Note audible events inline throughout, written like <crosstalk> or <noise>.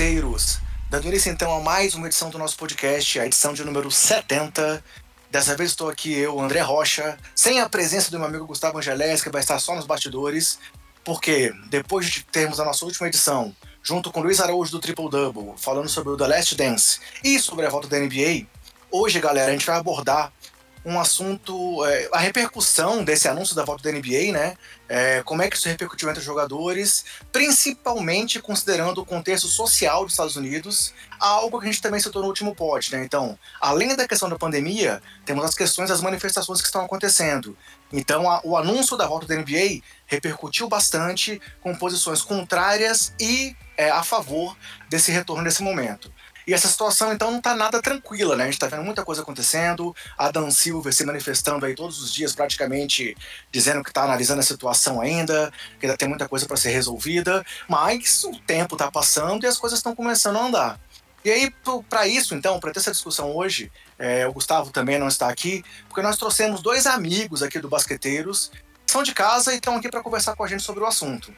basqueteiros! Dando início então a mais uma edição do nosso podcast, a edição de número 70. Dessa vez estou aqui eu, André Rocha, sem a presença do meu amigo Gustavo Angeles, que vai estar só nos bastidores, porque depois de termos a nossa última edição, junto com Luiz Araújo do Triple Double, falando sobre o The Last Dance e sobre a volta da NBA, hoje, galera, a gente vai abordar um assunto, é, a repercussão desse anúncio da volta da NBA, né? É, como é que isso repercutiu entre os jogadores, principalmente considerando o contexto social dos Estados Unidos, algo que a gente também citou no último pod, né? Então, além da questão da pandemia, temos as questões das manifestações que estão acontecendo. Então, a, o anúncio da volta da NBA repercutiu bastante com posições contrárias e é, a favor desse retorno nesse momento. E essa situação, então, não está nada tranquila, né? A gente está vendo muita coisa acontecendo. A Dan Silver se manifestando aí todos os dias, praticamente, dizendo que está analisando a situação ainda, que ainda tem muita coisa para ser resolvida. Mas o tempo está passando e as coisas estão começando a andar. E aí, para isso, então, para ter essa discussão hoje, é, o Gustavo também não está aqui, porque nós trouxemos dois amigos aqui do Basqueteiros, que são de casa e estão aqui para conversar com a gente sobre o assunto.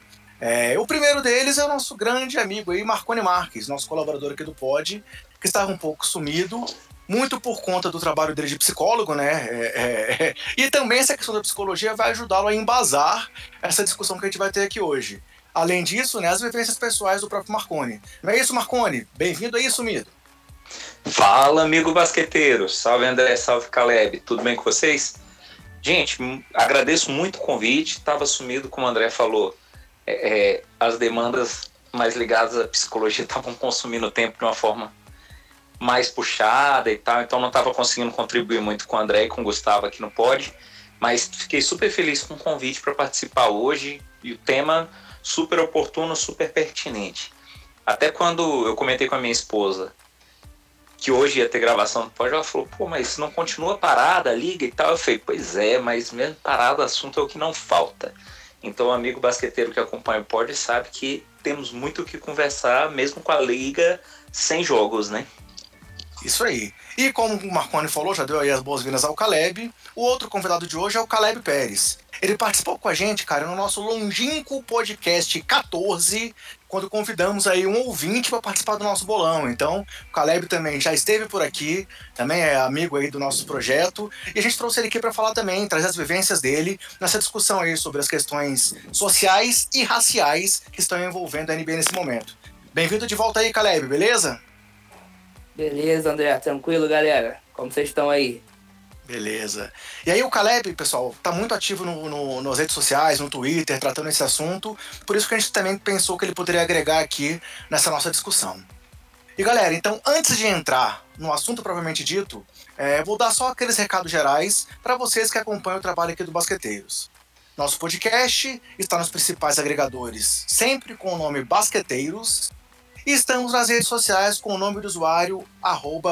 É, o primeiro deles é o nosso grande amigo aí, Marconi Marques, nosso colaborador aqui do Pod, que estava um pouco sumido, muito por conta do trabalho dele de psicólogo, né? É, é, é. e também essa questão da psicologia vai ajudá-lo a embasar essa discussão que a gente vai ter aqui hoje. Além disso, né, as vivências pessoais do próprio Marconi. Não é isso, Marconi? Bem-vindo aí, sumido. Fala, amigo basqueteiro. Salve, André. Salve, Caleb. Tudo bem com vocês? Gente, agradeço muito o convite. Estava sumido, como o André falou é, é, as demandas mais ligadas à psicologia estavam consumindo tempo de uma forma mais puxada e tal, então não estava conseguindo contribuir muito com o André e com o Gustavo aqui no Pod, mas fiquei super feliz com o convite para participar hoje e o tema super oportuno, super pertinente. Até quando eu comentei com a minha esposa que hoje ia ter gravação do Pod, ela falou, pô, mas não continua parada, liga e tal. Eu falei, pois é, mas mesmo parado o assunto é o que não falta. Então, o amigo basqueteiro que acompanha o pod sabe que temos muito o que conversar, mesmo com a liga sem jogos, né? Isso aí. E como o Marconi falou, já deu aí as boas-vindas ao Caleb. O outro convidado de hoje é o Caleb Pérez. Ele participou com a gente, cara, no nosso longínquo podcast 14, quando convidamos aí um ouvinte para participar do nosso bolão. Então, o Caleb também já esteve por aqui, também é amigo aí do nosso projeto, e a gente trouxe ele aqui para falar também, trazer as vivências dele nessa discussão aí sobre as questões sociais e raciais que estão envolvendo a NBA nesse momento. Bem-vindo de volta aí, Caleb, beleza? Beleza, André, tranquilo, galera. Como vocês estão aí? Beleza. E aí o Caleb, pessoal, tá muito ativo no, no, nas redes sociais, no Twitter, tratando esse assunto. Por isso que a gente também pensou que ele poderia agregar aqui nessa nossa discussão. E galera, então antes de entrar no assunto propriamente dito, é, vou dar só aqueles recados gerais para vocês que acompanham o trabalho aqui do Basqueteiros. Nosso podcast está nos principais agregadores, sempre com o nome Basqueteiros. E estamos nas redes sociais com o nome do usuário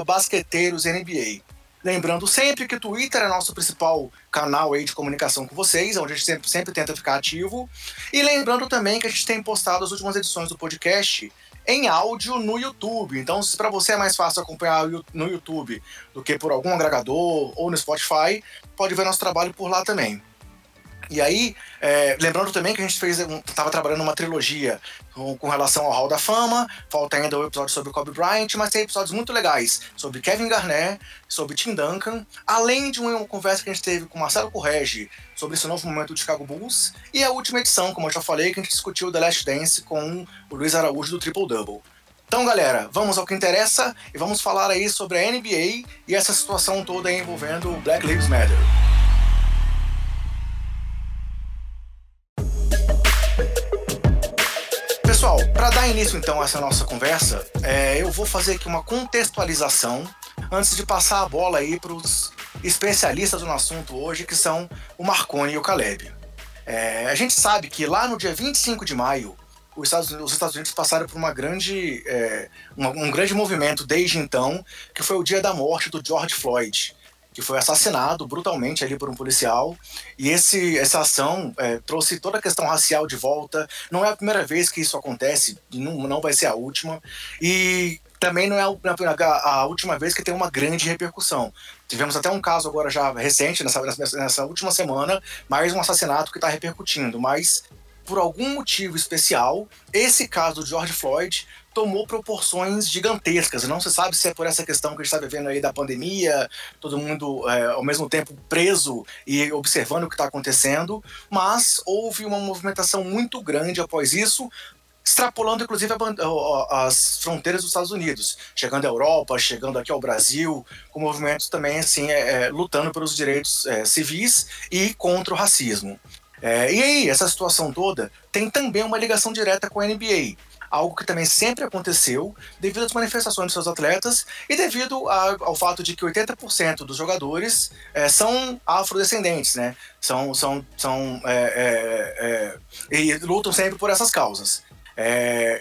BasqueteirosNBA. Lembrando sempre que o Twitter é nosso principal canal aí de comunicação com vocês, onde a gente sempre, sempre tenta ficar ativo. E lembrando também que a gente tem postado as últimas edições do podcast em áudio no YouTube. Então, se para você é mais fácil acompanhar no YouTube do que por algum agregador ou no Spotify, pode ver nosso trabalho por lá também. E aí, é, lembrando também que a gente fez, estava trabalhando uma trilogia com, com, relação ao Hall da Fama, falta ainda o episódio sobre Kobe Bryant, mas tem episódios muito legais sobre Kevin Garnett, sobre Tim Duncan, além de uma conversa que a gente teve com Marcelo Correge sobre esse novo momento do Chicago Bulls, e a última edição, como eu já falei, que a gente discutiu The Last Dance com o Luiz Araújo do Triple Double. Então, galera, vamos ao que interessa e vamos falar aí sobre a NBA e essa situação toda envolvendo Black Lives Matter. Início então essa nossa conversa, é, eu vou fazer aqui uma contextualização antes de passar a bola aí para os especialistas no assunto hoje, que são o Marconi e o Caleb. É, a gente sabe que lá no dia 25 de maio, os Estados, os Estados Unidos passaram por uma grande, é, um grande movimento desde então, que foi o dia da morte do George Floyd que foi assassinado brutalmente ali por um policial. E esse, essa ação é, trouxe toda a questão racial de volta. Não é a primeira vez que isso acontece, não, não vai ser a última. E também não é a, a, última vez que tem uma grande repercussão. Tivemos até um caso agora já recente, nessa, nessa última semana, mais um assassinato que está repercutindo. Mas por algum motivo especial, esse caso do George Floyd tomou proporções gigantescas. Não se sabe se é por essa questão que a gente está vivendo aí da pandemia, todo mundo é, ao mesmo tempo preso e observando o que está acontecendo, mas houve uma movimentação muito grande após isso, extrapolando inclusive as fronteiras dos Estados Unidos, chegando à Europa, chegando aqui ao Brasil, com movimentos também assim é, é, lutando pelos direitos é, civis e contra o racismo. É, e aí, essa situação toda tem também uma ligação direta com a NBA algo que também sempre aconteceu devido às manifestações dos seus atletas e devido a, ao fato de que 80% dos jogadores é, são afrodescendentes, né? São, são, são é, é, e lutam sempre por essas causas.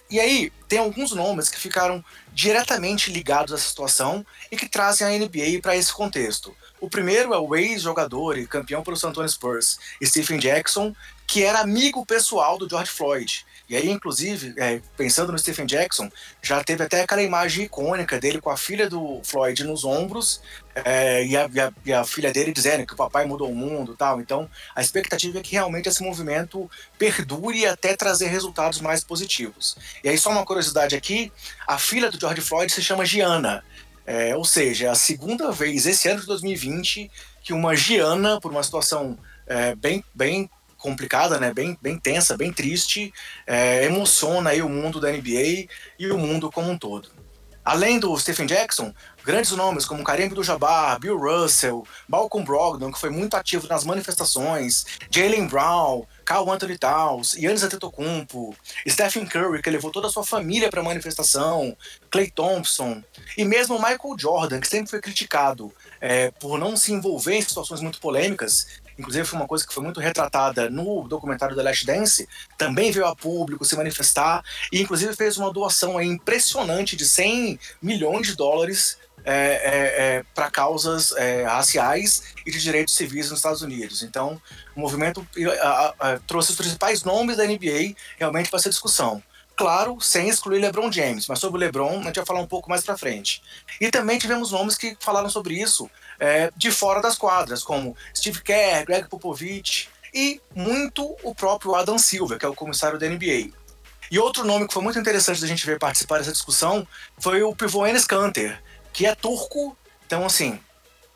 e aí, tem alguns nomes que ficaram diretamente ligados a essa situação e que trazem a NBA para esse contexto. O primeiro é o ex-jogador e campeão pelo San Antonio Spurs, Stephen Jackson, que era amigo pessoal do George Floyd. E aí, inclusive, é, pensando no Stephen Jackson, já teve até aquela imagem icônica dele com a filha do Floyd nos ombros é, e, a, e, a, e, a, filha dele dizendo que o papai mudou o mundo tal. Então, a expectativa é que realmente esse movimento perdure até trazer resultados mais positivos. E aí, só uma curiosidade aqui: a filha do George Floyd se chama Gianna. É, ou seja, é a segunda vez esse ano de 2020 que uma Giana, por uma situação é, bem, bem complicada, né? Bem, bem tensa, bem triste, é, emociona aí o mundo da NBA e o mundo como um todo. Além do Stephen Jackson, grandes nomes como Kareem Abdul-Jabbar, Bill Russell, Malcolm Brogdon, que foi muito ativo nas manifestações, Jalen Brown, Carl Anthony Towns, Giannis Antetokounmpo, Stephen Curry, que levou toda a sua família para a manifestação, Clay Thompson, e mesmo Michael Jordan, que sempre foi criticado é, por não se envolver em situações muito polêmicas, inclusive foi uma coisa que foi muito retratada no documentário The Last Dance, também veio a público se manifestar e inclusive fez uma doação impressionante de 100 milhões de dólares é, é, é, para causas é, raciais e de direitos civis nos Estados Unidos. Então, o movimento a, a, trouxe os principais nomes da NBA realmente para essa discussão. Claro, sem excluir LeBron James, mas sobre o LeBron a gente vai falar um pouco mais para frente. E também tivemos nomes que falaram sobre isso é, de fora das quadras, como Steve Kerr, Greg Popovich e muito o próprio Adam Silver, que é o comissário da NBA. E outro nome que foi muito interessante da gente ver participar dessa discussão foi o pivô Enes Kanter, que é turco, então assim,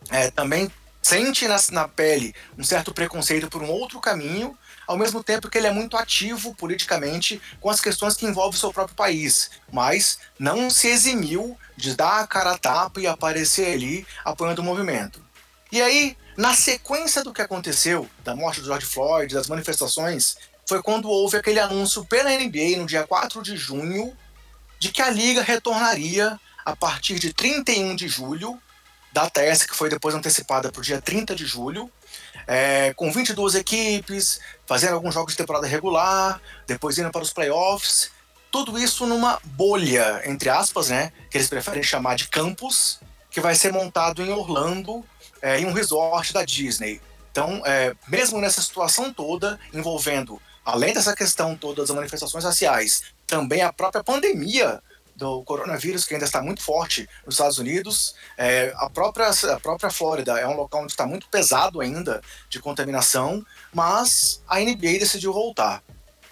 é, também sente na, na pele um certo preconceito por um outro caminho, ao mesmo tempo que ele é muito ativo politicamente com as questões que envolvem o seu próprio país, mas não se eximiu de dar a cara a tapa e aparecer ali apoiando o movimento. E aí, na sequência do que aconteceu, da morte do George Floyd, das manifestações, foi quando houve aquele anúncio pela NBA no dia 4 de junho de que a liga retornaria a partir de 31 de julho, data essa que foi depois antecipada para o dia 30 de julho, é, com 22 equipes, fazendo alguns jogos de temporada regular, depois indo para os playoffs. Tudo isso numa bolha, entre aspas, né? Que eles preferem chamar de campus, que vai ser montado em Orlando, é, em um resort da Disney. Então, é, mesmo nessa situação toda, envolvendo, além dessa questão toda das manifestações raciais, também a própria pandemia do coronavírus, que ainda está muito forte nos Estados Unidos. É, a, própria, a própria Flórida é um local onde está muito pesado ainda de contaminação, mas a NBA decidiu voltar.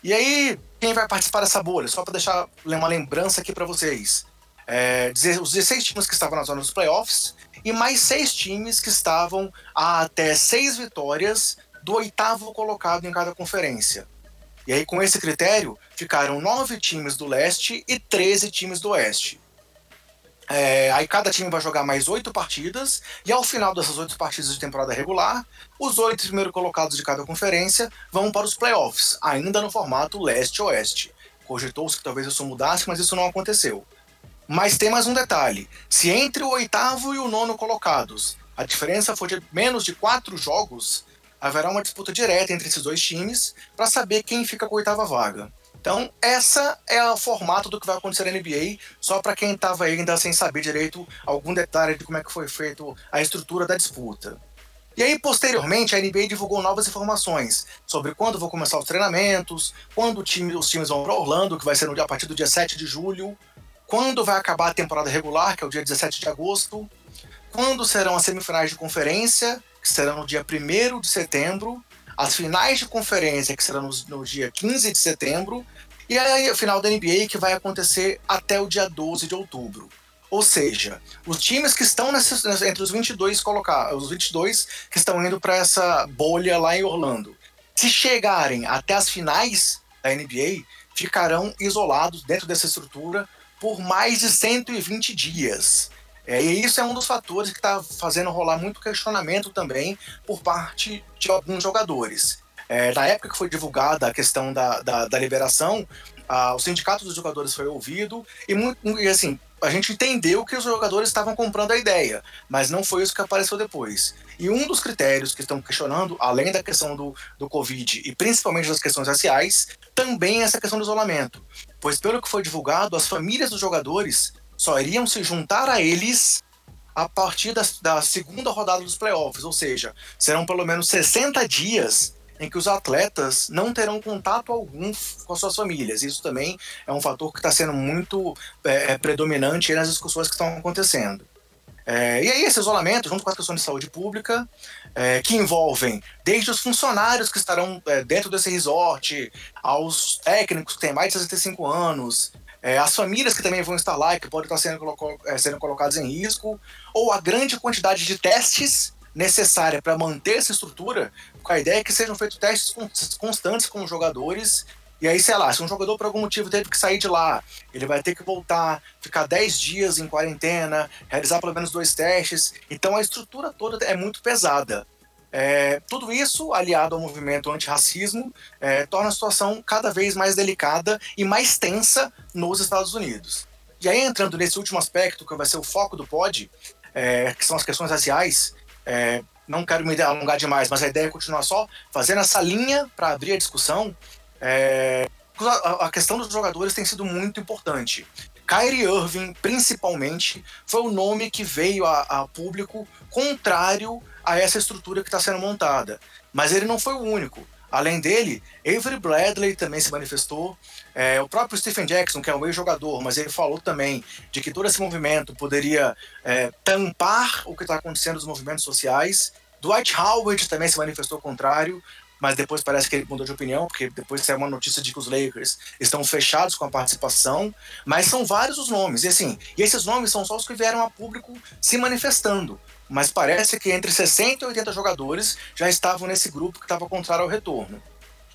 E aí, quem vai participar dessa bolha? Só para deixar uma lembrança aqui para vocês. É, os 16 times que estavam na zona dos playoffs e mais seis times que estavam a até seis vitórias do oitavo colocado em cada conferência. E aí, com esse critério, ficaram nove times do leste e 13 times do oeste. É, aí cada time vai jogar mais oito partidas, e ao final dessas oito partidas de temporada regular, os oito primeiros colocados de cada conferência vão para os playoffs, ainda no formato leste-oeste. Cogitou-se que talvez isso mudasse, mas isso não aconteceu. Mas tem mais um detalhe: se entre o oitavo e o nono colocados a diferença for de menos de quatro jogos, haverá uma disputa direta entre esses dois times para saber quem fica com a oitava vaga. Então, essa é o formato do que vai acontecer na NBA, só para quem estava ainda sem saber direito algum detalhe de como é que foi feito a estrutura da disputa. E aí, posteriormente, a NBA divulgou novas informações sobre quando vão começar os treinamentos, quando time, os times vão para Orlando, que vai ser no dia, a partir do dia 7 de julho, quando vai acabar a temporada regular, que é o dia 17 de agosto, quando serão as semifinais de conferência, que serão no dia 1 de setembro, as finais de conferência, que serão no, no dia 15 de setembro, E a final da NBA que vai acontecer até o dia 12 de outubro. Ou seja, os times que estão nessas, entre os 22 colocados, os 22 que estão indo para essa bolha lá em Orlando, se chegarem até as finais da NBA, ficarão isolados dentro dessa estrutura por mais de 120 dias. É, e isso é um dos fatores que está fazendo rolar muito questionamento também por parte de alguns jogadores. É, na época que foi divulgada a questão da, da, da liberação, o sindicato dos jogadores foi ouvido e, e assim, a gente entendeu que os jogadores estavam comprando a ideia, mas não foi isso que apareceu depois. E um dos critérios que estão questionando, além da questão do, do Covid e principalmente das questões raciais, também é essa questão do isolamento. Pois, pelo que foi divulgado, as famílias dos jogadores só iriam se juntar a eles a partir da, da segunda rodada dos playoffs, ou seja, serão pelo menos 60 dias em que os atletas não terão contato algum com as suas famílias. Isso também é um fator que está sendo muito é, é, predominante nas discussões que estão acontecendo. É, e aí esse isolamento, junto com as questões de saúde pública, é, que envolvem desde os funcionários que estarão é, dentro desse resort, aos técnicos que têm mais de 65 anos, é, as famílias que também vão estar lá e que podem estar sendo, colo é, sendo colocadas em risco, ou a grande quantidade de testes necessária para manter essa estrutura, com a ideia que sejam feitos testes constantes com os jogadores. E aí, sei lá, se um jogador por algum motivo teve que sair de lá, ele vai ter que voltar, ficar 10 dias em quarentena, realizar pelo menos dois testes. Então a estrutura toda é muito pesada. É, tudo isso, aliado ao movimento antirracismo, é, torna a situação cada vez mais delicada e mais tensa nos Estados Unidos. E aí, entrando nesse último aspecto, que vai ser o foco do pod, é, que são as questões raciais, é, não quero me alongar demais, mas a ideia é continuar só fazendo essa linha para abrir a discussão. É, a, questão dos jogadores tem sido muito importante. Kyrie Irving, principalmente, foi o nome que veio a, a público contrário a essa estrutura que está sendo montada. Mas ele não foi o único. Além dele, Avery Bradley também se manifestou. É, o próprio Stephen Jackson, que é um ex-jogador, mas ele falou também de que todo esse movimento poderia é, tampar o que está acontecendo nos movimentos sociais. Dwight Howard também se manifestou contrário, mas depois parece que ele mudou de opinião, porque depois saiu uma notícia de que os Lakers estão fechados com a participação. Mas são vários os nomes, e assim, e esses nomes são só os que vieram a público se manifestando mas parece que entre 60 e 80 jogadores já estavam nesse grupo que estava contrário ao retorno.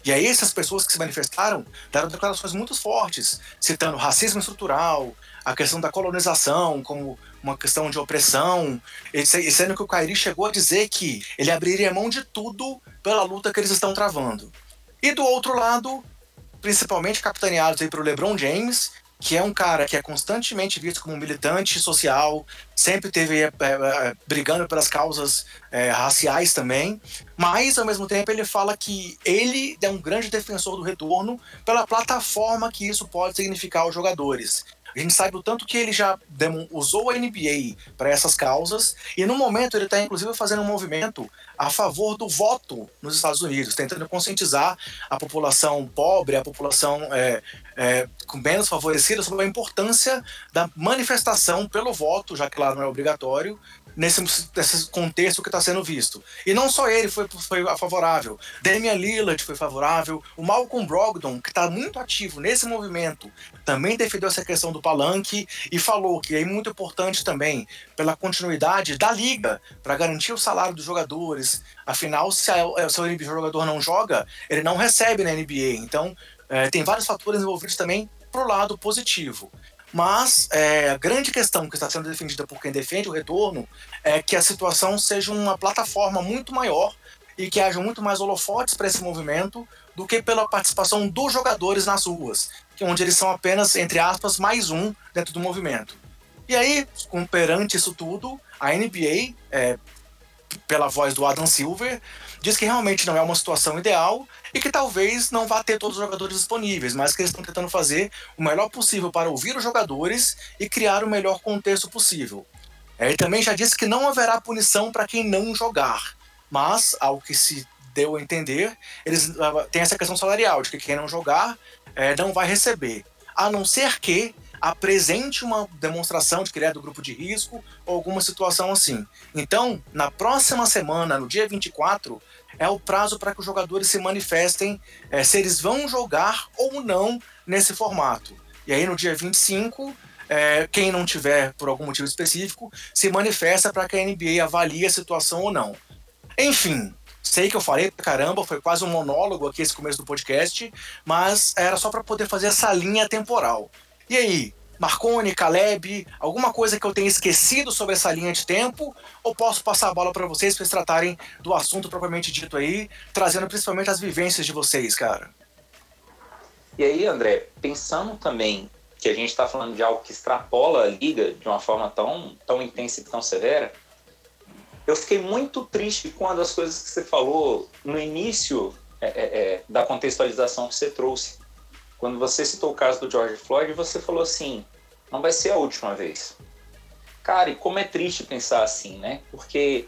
E aí essas pessoas que se manifestaram deram declarações muito fortes, citando racismo estrutural, a questão da colonização como uma questão de opressão, e sendo que o Kairi chegou a dizer que ele abriria mão de tudo pela luta que eles estão travando. E do outro lado, principalmente capitaneados aí pelo LeBron James, que é um cara que é constantemente visto como um militante social, sempre teve é, é, brigando pelas causas é, raciais também, mas ao mesmo tempo ele fala que ele é um grande defensor do retorno pela plataforma que isso pode significar aos jogadores. A gente sabe o tanto que ele já usou a NBA para essas causas, e no momento ele está inclusive fazendo um movimento a favor do voto nos Estados Unidos, tentando conscientizar a população pobre, a população é, é, menos favorecida sobre a importância da manifestação pelo voto, já que lá não é obrigatório, nesse, nesse contexto que está sendo visto. E não só ele foi, foi favorável, Damian Lillard foi favorável, o Malcolm Brogdon, que está muito ativo nesse movimento, também defendeu essa questão do palanque e falou que é muito importante também pela continuidade da liga, para garantir o salário dos jogadores. Afinal, se o jogador não joga, ele não recebe na NBA. Então, é, tem vários fatores envolvidos também para o lado positivo. Mas é, a grande questão que está sendo defendida por quem defende o retorno é que a situação seja uma plataforma muito maior e que haja muito mais holofotes para esse movimento do que pela participação dos jogadores nas ruas, onde eles são apenas, entre aspas, mais um dentro do movimento. E aí, perante isso tudo, a NBA, é, pela voz do Adam Silver, diz que realmente não é uma situação ideal e que talvez não vá ter todos os jogadores disponíveis, mas que eles estão tentando fazer o melhor possível para ouvir os jogadores e criar o melhor contexto possível. Ele também já disse que não haverá punição para quem não jogar, mas, ao que se deu a entender, eles ah, têm essa questão salarial, de que quem não jogar é, não vai receber. A não ser que apresente uma demonstração de que ele é do grupo de risco ou alguma situação assim. Então, na próxima semana, no dia 24, é o prazo para que os jogadores se manifestem é, se eles vão jogar ou não nesse formato. E aí no dia 25, é, quem não tiver por algum motivo específico, se manifesta para que a NBA avalie a situação ou não. Enfim, sei que eu falei pra caramba, foi quase um monólogo aqui esse começo do podcast, mas era só para poder fazer essa linha temporal. E aí, Marcone, Caleb, alguma coisa que eu tenha esquecido sobre essa linha de tempo? Ou posso passar a bola para vocês para tratarem do assunto propriamente dito aí, trazendo principalmente as vivências de vocês, cara? E aí, André, pensando também que a gente está falando de algo que extrapola a liga de uma forma tão, tão intensa e tão severa, eu fiquei muito triste com uma das coisas que você falou no início é, é, é da contextualização que você trouxe quando você citou o caso do George Floyd, você falou assim: não vai ser a última vez. Cara, e como é triste pensar assim, né? Porque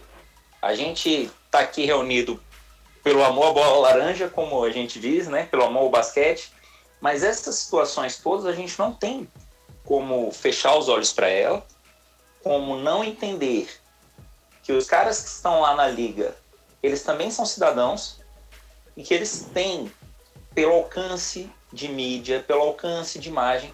a gente tá aqui reunido pelo amor à bola laranja, como a gente diz, né? Pelo amor ao basquete. Mas essas situações todas a gente não tem como fechar os olhos para ela, como não entender que os caras que estão lá na liga, eles também são cidadãos e que eles têm, pelo alcance de mídia, pelo alcance de imagem,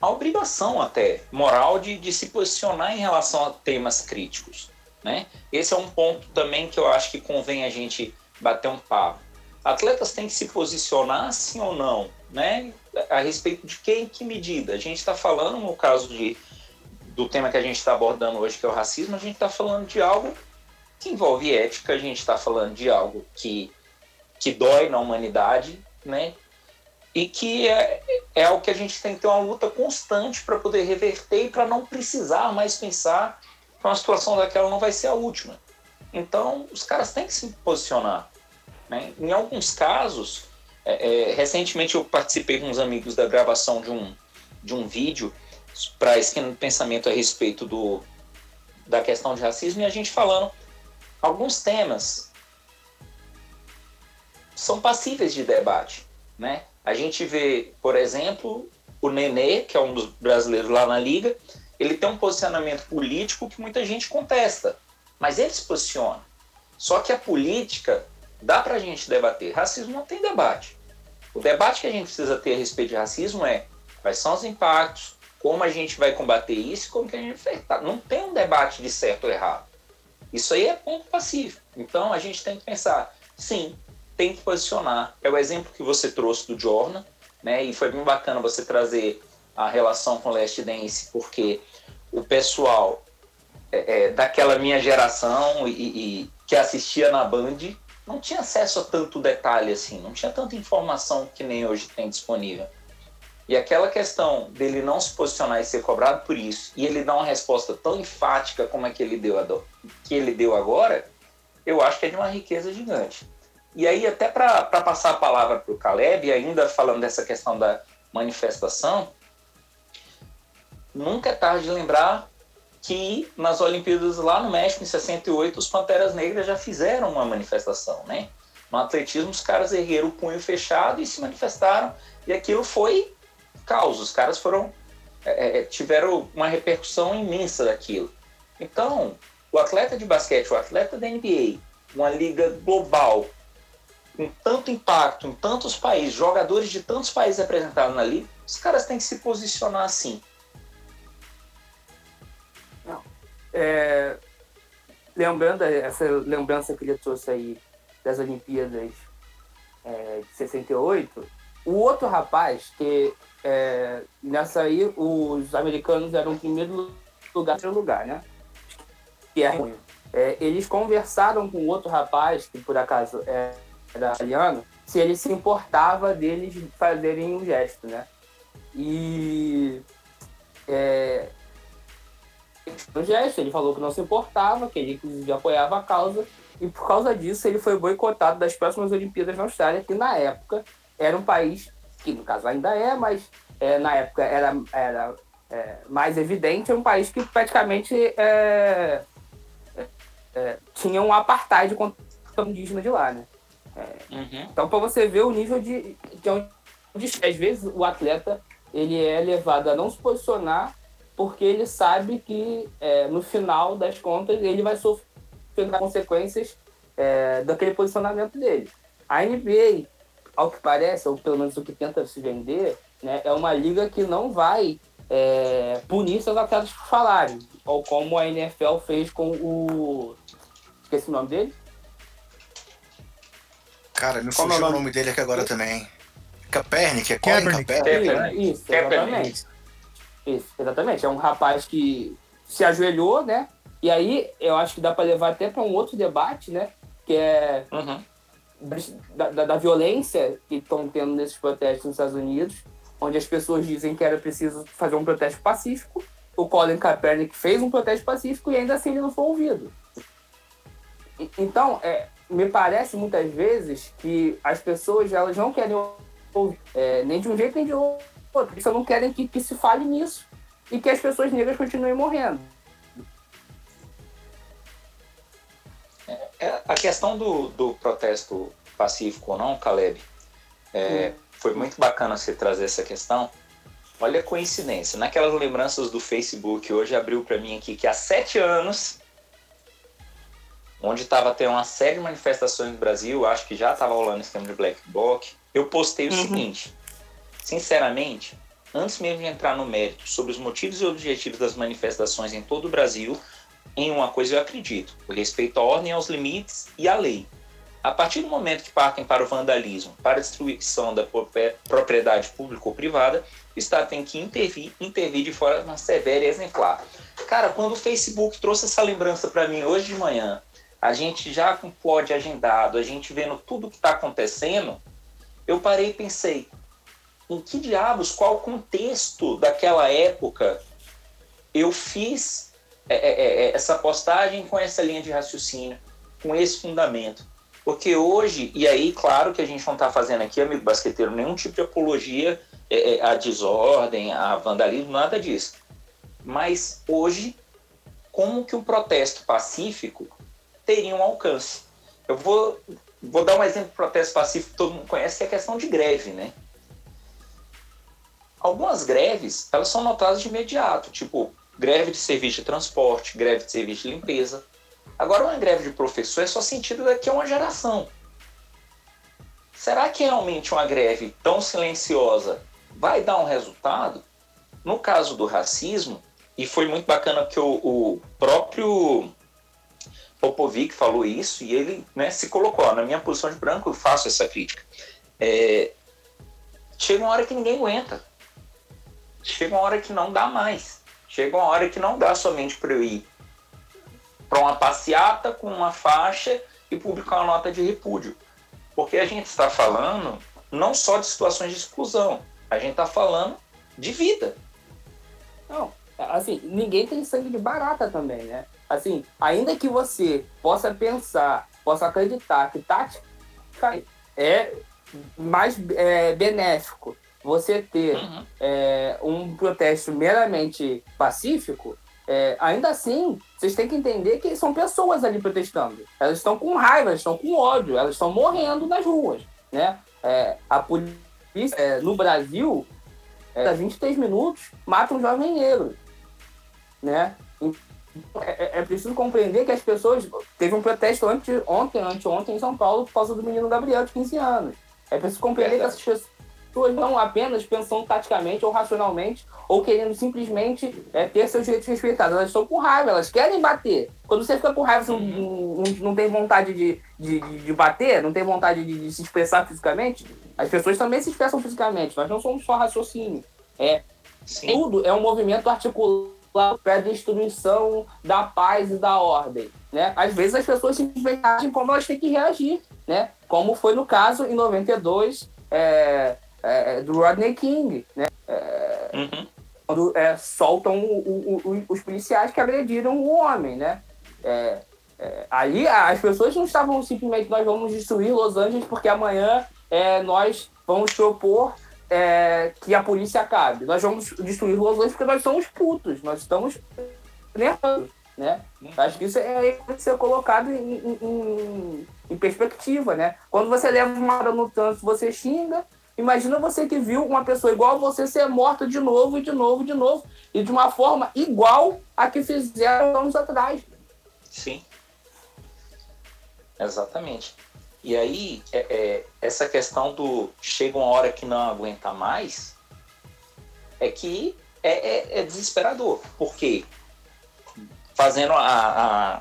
a obrigação até moral de, de se posicionar em relação a temas críticos. Né? Esse é um ponto também que eu acho que convém a gente bater um papo. Atletas têm que se posicionar sim ou não, né? A respeito de quem, que medida. A gente está falando no caso de, do tema que a gente está abordando hoje, que é o racismo, a gente está falando de algo que envolve ética, a gente está falando de algo que, que dói na humanidade, né? E que é, é o que a gente tem que ter uma luta constante para poder reverter e para não precisar mais pensar que uma situação daquela não vai ser a última. Então, os caras têm que se posicionar. Né? Em alguns casos, é, é, recentemente eu participei com uns amigos da gravação de um, de um vídeo para esquina do pensamento a respeito do, da questão de racismo e a gente falando alguns temas são passíveis de debate, né? A gente vê, por exemplo, o Nenê, que é um dos brasileiros lá na liga, ele tem um posicionamento político que muita gente contesta, mas ele se posiciona. Só que a política dá para a gente debater. Racismo não tem debate. O debate que a gente precisa ter a respeito de racismo é quais são os impactos, como a gente vai combater isso, como que a gente vai. Não tem um debate de certo ou errado. Isso aí é ponto pacífico. Então a gente tem que pensar, sim, tem que posicionar. É o exemplo que você trouxe do Jordan, né? E foi bem bacana você trazer a relação com o Last Dance, porque o pessoal é, é, daquela minha geração e, e, que assistia na Band não tinha acesso a tanto detalhe assim, não tinha tanta informação que nem hoje tem disponível. E aquela questão dele não se posicionar e ser cobrado por isso, e ele dar uma resposta tão enfática como é que ele deu, que ele deu agora, eu acho que é de uma riqueza gigante. E aí, até para passar a palavra para o Caleb, ainda falando dessa questão da manifestação, nunca é tarde de lembrar que nas Olimpíadas lá no México, em 68, os Panteras Negras já fizeram uma manifestação, né? No atletismo, os caras ergueram o punho fechado e se manifestaram, e aquilo foi caos. Os caras foram é, é tiveram uma repercussão imensa daquilo. Então, o atleta de basquete, o atleta da NBA, uma liga global com tanto impacto em tantos países, jogadores de tantos países representados ali, os caras têm que se posicionar assim. Não. É, lembrando essa lembrança que ele trouxe aí das Olimpíadas é, de 68, o outro rapaz que é, nessa aí os americanos eram o primeiro lugar, terceiro lugar, né? Que é, é, eles conversaram com outro rapaz que por acaso é italiano, se ele se importava deles fazerem um gesto, né? E é, um gesto, ele falou que não se importava, que ele inclusive apoiava a causa, e por causa disso ele foi boicotado das próximas Olimpíadas na Austrália, que na época era um país, que no caso ainda é, mas é, na época era, era é, mais evidente, é um país que praticamente é, é tinha um apartheid contra o indígena de lá, né? Uhum. Então, para você ver o nível de, de onde, às vezes, o atleta ele é levado a não se posicionar porque ele sabe que, é, no final das contas, ele vai sofrer consequências é, daquele posicionamento dele. A NBA, ao que parece, ou pelo menos o que tenta se vender, né, é uma liga que não vai é, punir seus atletas por falarem, ou como a NFL fez com o. Esqueci o nome dele? Cara, me fugiu o nome? nome dele aqui agora também. Kaepernick, é Colin Kaepernick. Isso, exatamente. Isso, exatamente. É um rapaz que se ajoelhou, né? E aí eu acho que dá para levar até para um outro debate, né? Que é uhum. da, da, da, violência que estão tendo nesses protestos nos Estados Unidos, onde as pessoas dizem que era preciso fazer um protesto pacífico. O Colin Kaepernick fez um protesto pacífico e ainda assim ele não foi ouvido. Então, é, me parece muitas vezes que as pessoas elas não querem ouvir, é, nem de um jeito nem de outro, eles não querem que, que se fale nisso e que as pessoas negras continuem morrendo. É, é, a questão do, do protesto pacífico ou não, Caleb, é, foi muito bacana você trazer essa questão. Olha a coincidência, naquelas lembranças do Facebook, hoje abriu para mim aqui que há sete anos onde estava tendo uma série de manifestações no Brasil, acho que já estava rolando esse tema de Black Bloc, eu postei o uhum. seguinte: sinceramente, antes mesmo de entrar no mérito sobre os motivos e objetivos das manifestações em todo o Brasil, em uma coisa eu acredito: o respeito à ordem, aos limites e à lei. A partir do momento que partem para o vandalismo, para a destruição da propriedade pública ou privada, o Estado tem que intervir, intervir de forma severa e exemplar. Cara, quando o Facebook trouxe essa lembrança para mim hoje de manhã, a gente já com o agendado, a gente vendo tudo que está acontecendo, eu parei e pensei, em que diabos, qual contexto daquela época eu fiz é, é, é, é, essa postagem com essa linha de raciocínio, com esse fundamento? Porque hoje, e aí, claro que a gente não está fazendo aqui, amigo basqueteiro, nenhum tipo de apologia é, é, à desordem, a vandalismo, nada disso. Mas hoje, como que um protesto pacífico teria um alcance? Eu vou, vou dar um exemplo de protesto pacífico que todo mundo conhece, que é a questão de greve, né? Algumas greves, elas são notadas de imediato, tipo greve de serviço de transporte, greve de serviço de limpeza. Agora, uma greve de professor é só sentido daqui a uma geração. Será que realmente uma greve tão silenciosa vai dar um resultado? No caso do racismo, e foi muito bacana que o, o próprio Popovic falou isso e ele né, se colocou. Na minha posição de branco, eu faço essa crítica. É, chega uma hora que ninguém aguenta. Chega uma hora que não dá mais. Chega uma hora que não dá somente para eu ir para uma passeata com uma faixa e publicar uma nota de repúdio. Porque a gente está falando não só de situações de exclusão, a gente está falando de vida. Não, assim, ninguém tem sangue de barata também, né? Assim, ainda que você possa pensar, possa acreditar que tática é mais é, benéfico você ter uhum. é, um protesto meramente pacífico, é, ainda assim, vocês têm que entender que são pessoas ali protestando. Elas estão com raiva, elas estão com ódio, elas estão morrendo nas ruas. Né? É, a polícia é, no Brasil, é, a 23 minutos, mata um jovem negro. Né? É, é, é, preciso compreender que as pessoas. Teve um protesto ante, ontem, anteontem em São Paulo por causa do menino Gabriel, de 15 anos. É preciso compreender que essas pessoas não apenas pensando taticamente ou racionalmente ou querendo simplesmente é, ter seus direitos respeitados. Elas estão com raiva, elas querem bater. Quando você fica com raiva, você não, não, não tem vontade de, de, de, bater, não tem vontade de, de, se expressar fisicamente, as pessoas também se expressam fisicamente. Nós não somos só raciocínio. É, tudo é um movimento articulado a destruição da paz e da ordem. Né? Às vezes as pessoas simplesmente agem como elas têm que reagir, né? como foi no caso em 92, é, é, do Rodney King, né? É, uhum. Quando é, soltam o, o, o, os policiais que agrediram o homem, né? É, é, aí as pessoas não estavam simplesmente nós vamos destruir Los Angeles porque amanhã nós vamos propor que a polícia acabe. Nós vamos destruir Los Angeles porque nós somos putos, nós estamos nervosos, né? Acho que isso é ser colocado em, em, em, perspectiva, né? Quando você leva uma hora no trânsito, você xinga, Imagina você que viu uma pessoa igual a você ser morta de novo, e de novo, de novo, e de uma forma igual a que fizeram anos atrás. Sim. Exatamente. E aí, é, é, essa questão do chega uma hora que não aguenta mais, é que é, é, é desesperador. Porque, fazendo a, a,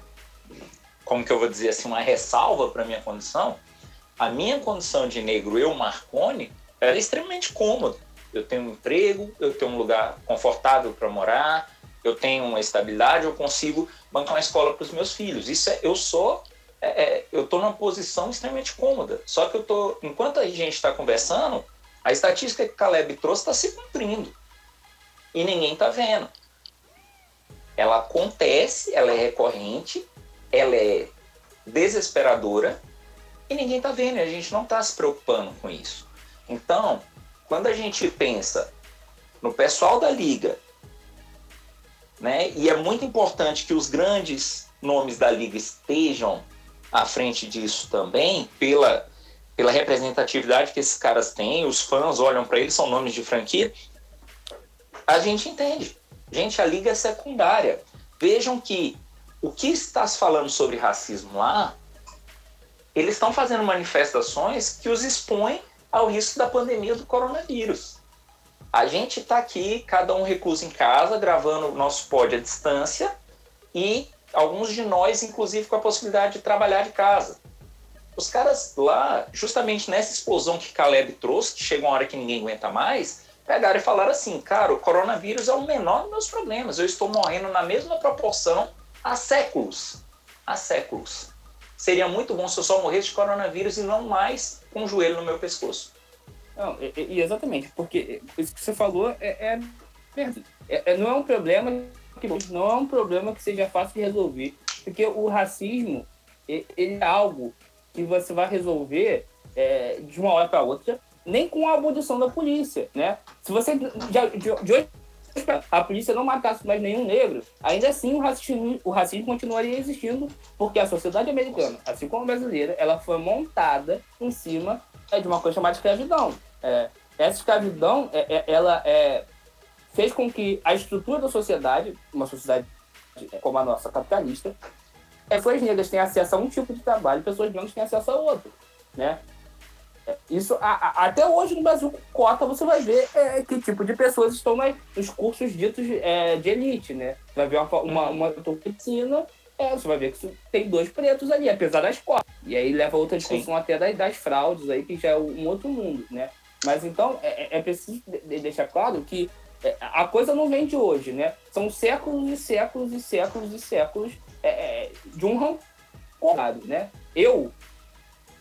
como que eu vou dizer assim, uma ressalva para minha condição, a minha condição de negro, eu, Marconi, era extremamente cômoda. Eu tenho um emprego, eu tenho um lugar confortável para morar, eu tenho uma estabilidade, eu consigo bancar uma escola para os meus filhos. Isso é, eu sou, é, é, eu estou numa posição extremamente cômoda. Só que eu tô, enquanto a gente está conversando, a estatística que Caleb trouxe está se cumprindo e ninguém está vendo. Ela acontece, ela é recorrente, ela é desesperadora e ninguém está vendo. A gente não está se preocupando com isso. Então, quando a gente pensa no pessoal da liga né? E é muito importante que os grandes nomes da liga estejam à frente disso também, pela, pela representatividade que esses caras têm, os fãs olham para eles, são nomes de franquia. A gente entende. Gente, a liga é secundária. Vejam que o que está se falando sobre racismo lá, eles estão fazendo manifestações que os expõem ao risco da pandemia do coronavírus. A gente está aqui, cada um recluso em casa, gravando o nosso pod à distância e alguns de nós, inclusive, com a possibilidade de trabalhar de casa. Os caras lá, justamente nessa explosão que Caleb trouxe, que chega uma hora que ninguém aguenta mais, pegaram e falaram assim: cara, o coronavírus é o menor dos meus problemas. Eu estou morrendo na mesma proporção há séculos. Há séculos. Seria muito bom se eu só morresse de coronavírus e não mais com o joelho no meu pescoço. Não, e, e exatamente, porque isso que você falou é, é, é, é, não é um problema que não é um problema que seja fácil de resolver, porque o racismo ele é algo que você vai resolver é, de uma hora para outra, nem com a abolição da polícia, né? Se você de, de hoje a polícia não matasse mais nenhum negro, ainda assim o racismo, o racismo continuaria existindo, porque a sociedade americana, assim como a brasileira, ela foi montada em cima é de uma coisa chamada escravidão. É, essa escravidão, é, é, ela é, fez com que a estrutura da sociedade, uma sociedade como a nossa, capitalista, pessoas negras têm acesso a um tipo de trabalho, pessoas brancas têm acesso a outro, né? Isso, a, a, até hoje no Brasil, cota, você vai ver é, que tipo de pessoas estão nos cursos ditos é, de elite, né? Vai ver uma, uma, uma medicina, é, você vai ver que tem dois pretos ali, apesar das cotas. E aí leva outra discussão Sim. até das, das, fraudes aí, que já é um outro mundo, né? Mas então é, é, é preciso deixar claro que a coisa não vem de hoje, né? São séculos e séculos e séculos e séculos é, é de um rancor, né? Eu,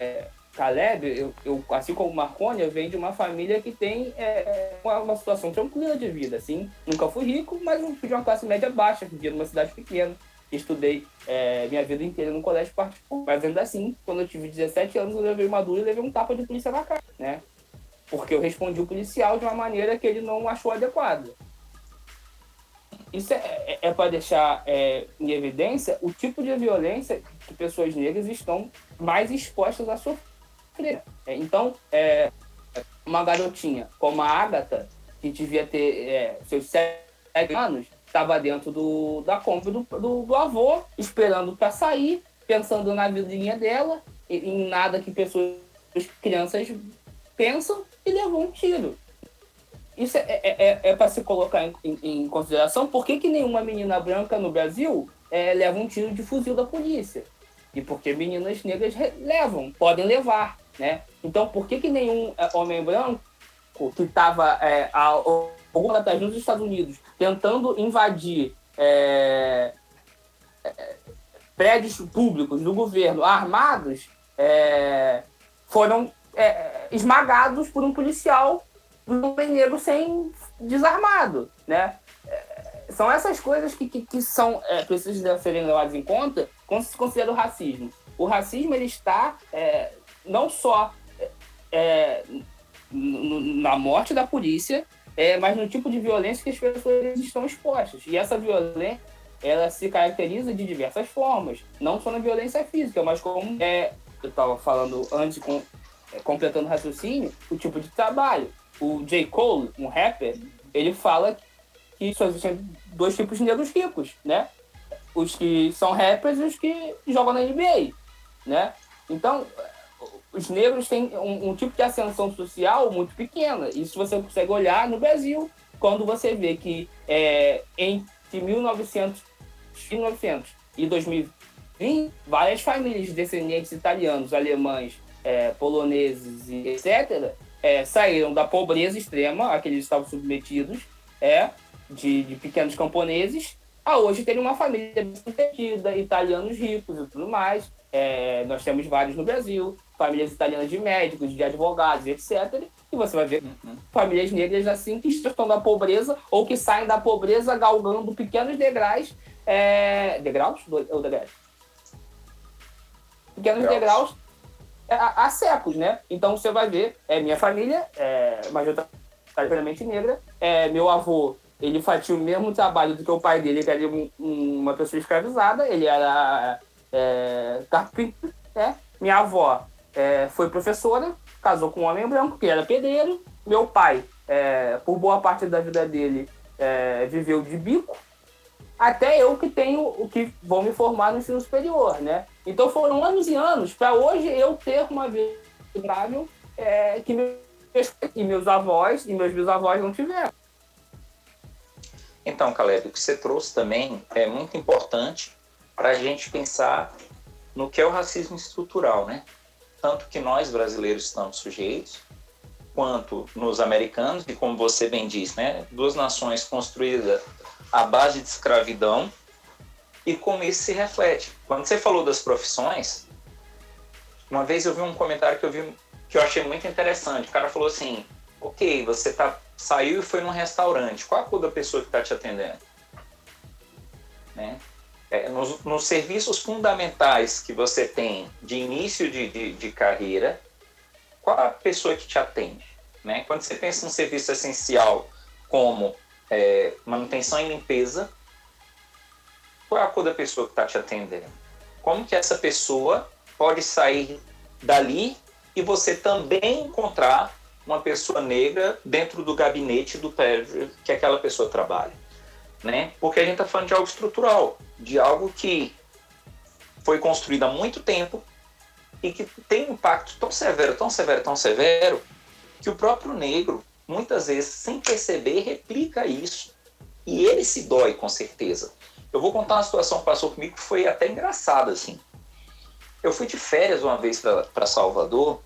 é, Caleb, eu, eu, assim como Marconi, eu venho de uma família que tem é, uma, uma, situação tranquila de vida, assim. Nunca fui rico, mas fui de uma classe média baixa, vivia numa cidade pequena estudei é, minha vida inteira no colégio particular. Mas ainda assim, quando eu tive 17 anos, eu levei uma dura e levei um tapa de polícia na cara, né? Porque eu respondi o policial de uma maneira que ele não achou adequada. Isso é, é, é para deixar é, em evidência o tipo de violência que pessoas negras estão mais expostas a sofrer. É, então, é, uma garotinha como a Agatha, que devia ter é, seus 7 anos, estava dentro do, da Kombi do, do, do avô, esperando para sair, pensando na vidinha dela, em nada que pessoas, crianças pensam, e levou um tiro. Isso é, é, é, é para se colocar em, em, em, consideração. Por que, que nenhuma menina branca no Brasil é, leva um tiro de fuzil da polícia? E porque meninas negras levam, podem levar, né? Então, por que, que nenhum é, homem branco que estava é, algumas das nos Estados Unidos tentando invadir é, é, prédios públicos do governo armados é, foram é, esmagados por um policial um negro sem desarmado, né? É, são essas coisas que, que, que são é, precisam serem levadas em conta quando se considera o racismo. O racismo ele está não só na morte da polícia, é, mas no tipo de violência que as pessoas estão expostas. E essa violência, ela se caracteriza de diversas formas, não só na violência física, mas como é, eu estava falando antes, com, é, completando o raciocínio, o tipo de trabalho. O J. Cole, um rapper, ele fala que só existem dois tipos de negros ricos, né? Os que são rappers e os que jogam na NBA. né? Então, os negros têm um, um, tipo de ascensão social muito pequena. Isso você consegue olhar no Brasil, quando você vê que é, entre 1900, 1900 e 2020, várias famílias descendentes italianos, alemães, é, poloneses e etc., é, saíram da pobreza extrema, a que eles estavam submetidos, é, de, de pequenos camponeses, a hoje terem uma família bem italianos ricos e tudo mais. É, nós temos vários no Brasil, famílias italianas de médicos, de advogados, etc. E você vai ver uhum. famílias negras assim que estão da pobreza ou que saem da pobreza galgando pequenos degraus. É, degraus ou degraus? Pequenos degraus, degraus há, há, séculos, né? Então você vai ver, é minha família, é majoritariamente negra, é, meu avô ele fazia o mesmo trabalho do que o pai dele, que era um, uma pessoa escravizada, ele era é, carpinteiro, né? Minha avó é, foi professora, casou com um homem branco, que era pedreiro. Meu pai, é, por boa parte da vida dele, é, viveu de bico. Até eu que tenho o que vou me formar no ensino superior, né? Então foram anos e anos para hoje eu ter uma vida é, que meus, e meus avós e meus bisavós não tiveram. Então, Caleb, o que você trouxe também é muito importante para a gente pensar no que é o racismo estrutural, né? Tanto que nós brasileiros estamos sujeitos, quanto nos americanos, e como você bem disse, né? Duas nações construídas à base de escravidão, e como isso se reflete. Quando você falou das profissões, uma vez eu vi um comentário que eu vi que eu achei muito interessante. O cara falou assim: ok, você tá, saiu e foi num restaurante, qual a cor da pessoa que está te atendendo? Né? É, nos, nos, serviços fundamentais que você tem de início de, de, de, carreira, qual a pessoa que te atende? Né? Quando você pensa num serviço essencial como é, manutenção e limpeza, qual é a cor da pessoa que está te atendendo? Como que essa pessoa pode sair dali e você também encontrar uma pessoa negra dentro do gabinete do prédio que aquela pessoa trabalha, né? Porque a gente está falando de algo estrutural, de algo que foi construído há muito tempo e que tem um impacto tão severo, tão severo, tão severo, que o próprio negro, muitas vezes, sem perceber, replica isso. E ele se dói, com certeza. Eu vou contar uma situação que passou comigo que foi até engraçada, assim. Eu fui de férias uma vez para Salvador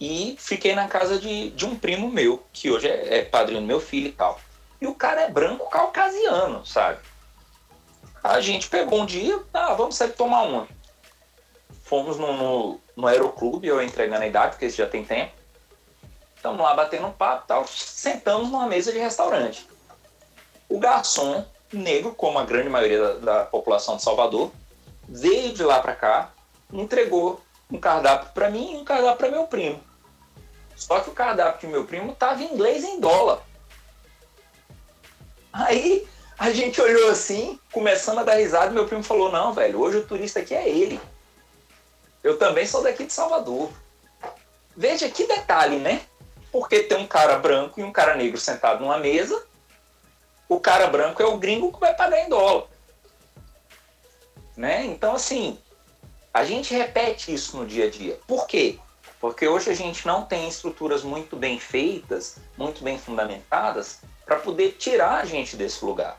e fiquei na casa de, de um primo meu, que hoje é, é padrinho do meu filho e tal. E o cara é branco caucasiano, sabe? A gente pegou um dia, ah, vamos sair tomar uma. Fomos no, no, no aeroclube, eu entregando a idade, porque isso já tem tempo. Estamos lá batendo um papo tal. Sentamos numa mesa de restaurante. O garçom, negro, como a grande maioria da, da população de Salvador, veio de lá para cá, entregou um cardápio para mim e um cardápio para meu primo. Só que o cardápio do meu primo tava em inglês em dólar. Aí a gente olhou assim, começando a dar risada, e meu primo falou: Não, velho, hoje o turista aqui é ele. Eu também sou daqui de Salvador. Veja que detalhe, né? Porque tem um cara branco e um cara negro sentado numa mesa. O cara branco é o gringo que vai pagar em dólar. Né? Então, assim, a gente repete isso no dia a dia. Por quê? Porque hoje a gente não tem estruturas muito bem feitas, muito bem fundamentadas, para poder tirar a gente desse lugar,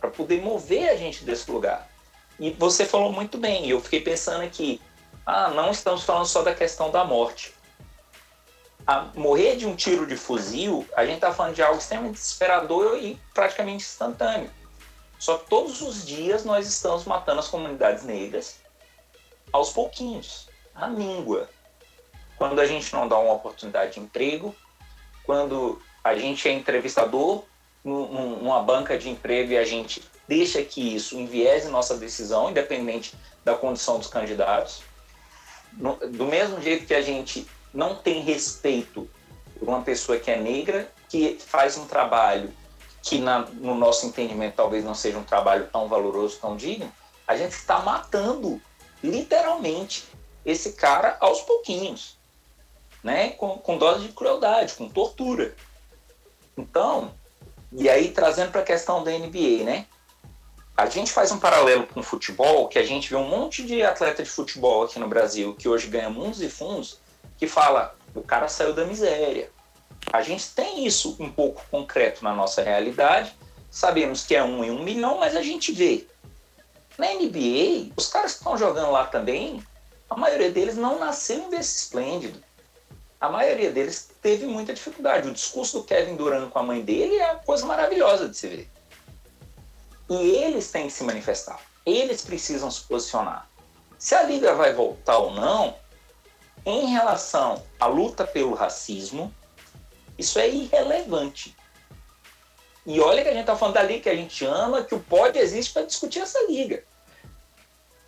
para poder mover a gente desse lugar. E você falou muito bem, e eu fiquei pensando aqui, ah, não estamos falando só da questão da morte. Morrer de um tiro de fuzil, a gente está falando de algo extremamente desesperador e praticamente instantâneo. Só que todos os dias nós estamos matando as comunidades negras aos pouquinhos, a míngua quando a gente não dá uma oportunidade de emprego, quando a gente é entrevistador numa banca de emprego e a gente deixa que isso enviese nossa decisão, independente da condição dos candidatos. Do mesmo jeito que a gente não tem respeito por uma pessoa que é negra, que faz um trabalho que, na, no nosso entendimento, talvez não seja um trabalho tão valoroso, tão digno, a gente está matando, literalmente, esse cara aos pouquinhos né, com, com dose de crueldade, com tortura. Então, e aí trazendo para a questão da NBA, né? a gente faz um paralelo com o futebol, que a gente vê um monte de atleta de futebol aqui no Brasil que hoje ganha mundos e fundos, que fala, o cara saiu da miséria. A gente tem isso um pouco concreto na nossa realidade, sabemos que é um em um milhão, mas a gente vê. Na NBA, os caras que estão jogando lá também, a maioria deles não nasceu berço esplêndido. A maioria deles teve muita dificuldade. O discurso do Kevin Durant com a mãe dele é uma coisa maravilhosa de se ver. E eles têm que se manifestar. Eles precisam se posicionar. Se a liga vai voltar ou não, em relação à luta pelo racismo, isso é irrelevante. E olha que a gente está falando da liga que a gente ama, que o pode existe para discutir essa liga.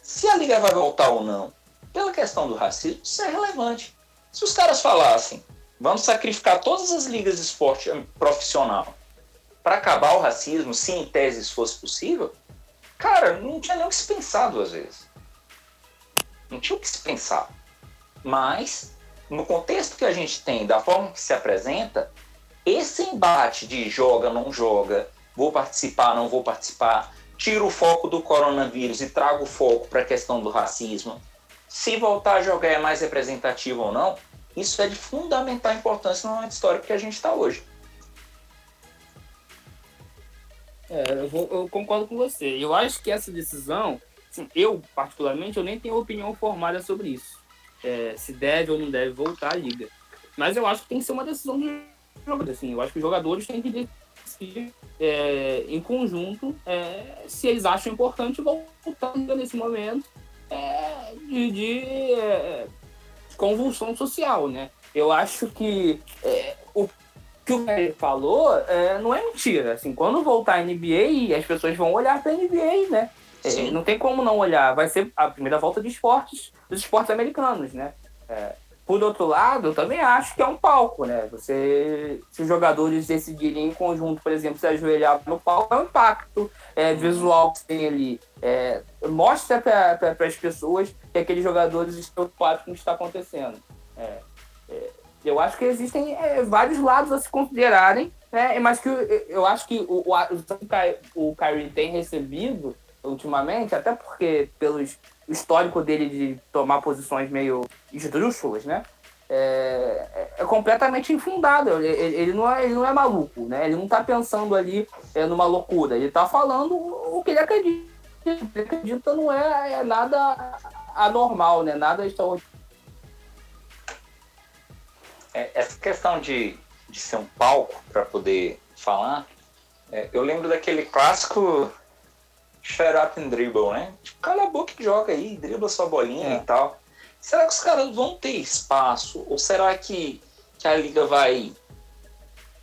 Se a liga vai voltar ou não, pela questão do racismo, isso é relevante. Se os caras falassem, vamos sacrificar todas as ligas de esporte profissional para acabar o racismo, se em tese isso fosse possível, cara, não tinha nem o que se pensar duas vezes. Não tinha o que se pensar. Mas, no contexto que a gente tem, da forma que se apresenta, esse embate de joga, não joga, vou participar, não vou participar, tiro o foco do coronavírus e trago o foco para a questão do racismo, se voltar a jogar é mais representativo ou não, isso é de fundamental importância no momento histórico que a gente está hoje. É, eu, vou, eu, concordo com você. Eu acho que essa decisão, assim, eu particularmente, eu nem tenho opinião formada sobre isso. É, se deve ou não deve voltar à liga. Mas eu acho que tem que ser uma decisão de jogadores. Assim, eu acho que os jogadores têm que decidir é, em conjunto é, se eles acham importante voltar nesse momento é, de, de é, convulsão social, né? Eu acho que é, o que o Pérez falou não é mentira. Assim, quando voltar a NBA, as pessoas vão olhar para a NBA, né? É, não tem como não olhar. Vai ser a primeira volta de esportes, dos esportes americanos, né? É, por outro lado, eu também acho que é um palco, né? Você, se os jogadores decidirem em conjunto, por exemplo, se ajoelhar no palco, é um impacto é, visual que tem ali. É, mostra para as pessoas que aqueles jogadores estão preocupados com o que está acontecendo. É, é eu acho que existem é, vários lados a se considerarem, né? mas que eu, eu acho que o, o, o Kyrie tem recebido ultimamente, até porque pelo histórico dele de tomar posições meio esdrúxulas, né? É, é, é completamente infundado. Ele, ele, não é, ele não é maluco, né? Ele não está pensando ali é, numa loucura. Ele está falando o que ele acredita. O que ele acredita não é, é nada anormal, né? Nada extraordinário é, essa questão de, de ser um palco para poder falar, é, eu lembro daquele clássico shut up and dribble, né? Tipo, cala a boca e joga aí, dribla sua bolinha é. e tal. Será que os caras vão ter espaço? Ou será que, que a liga vai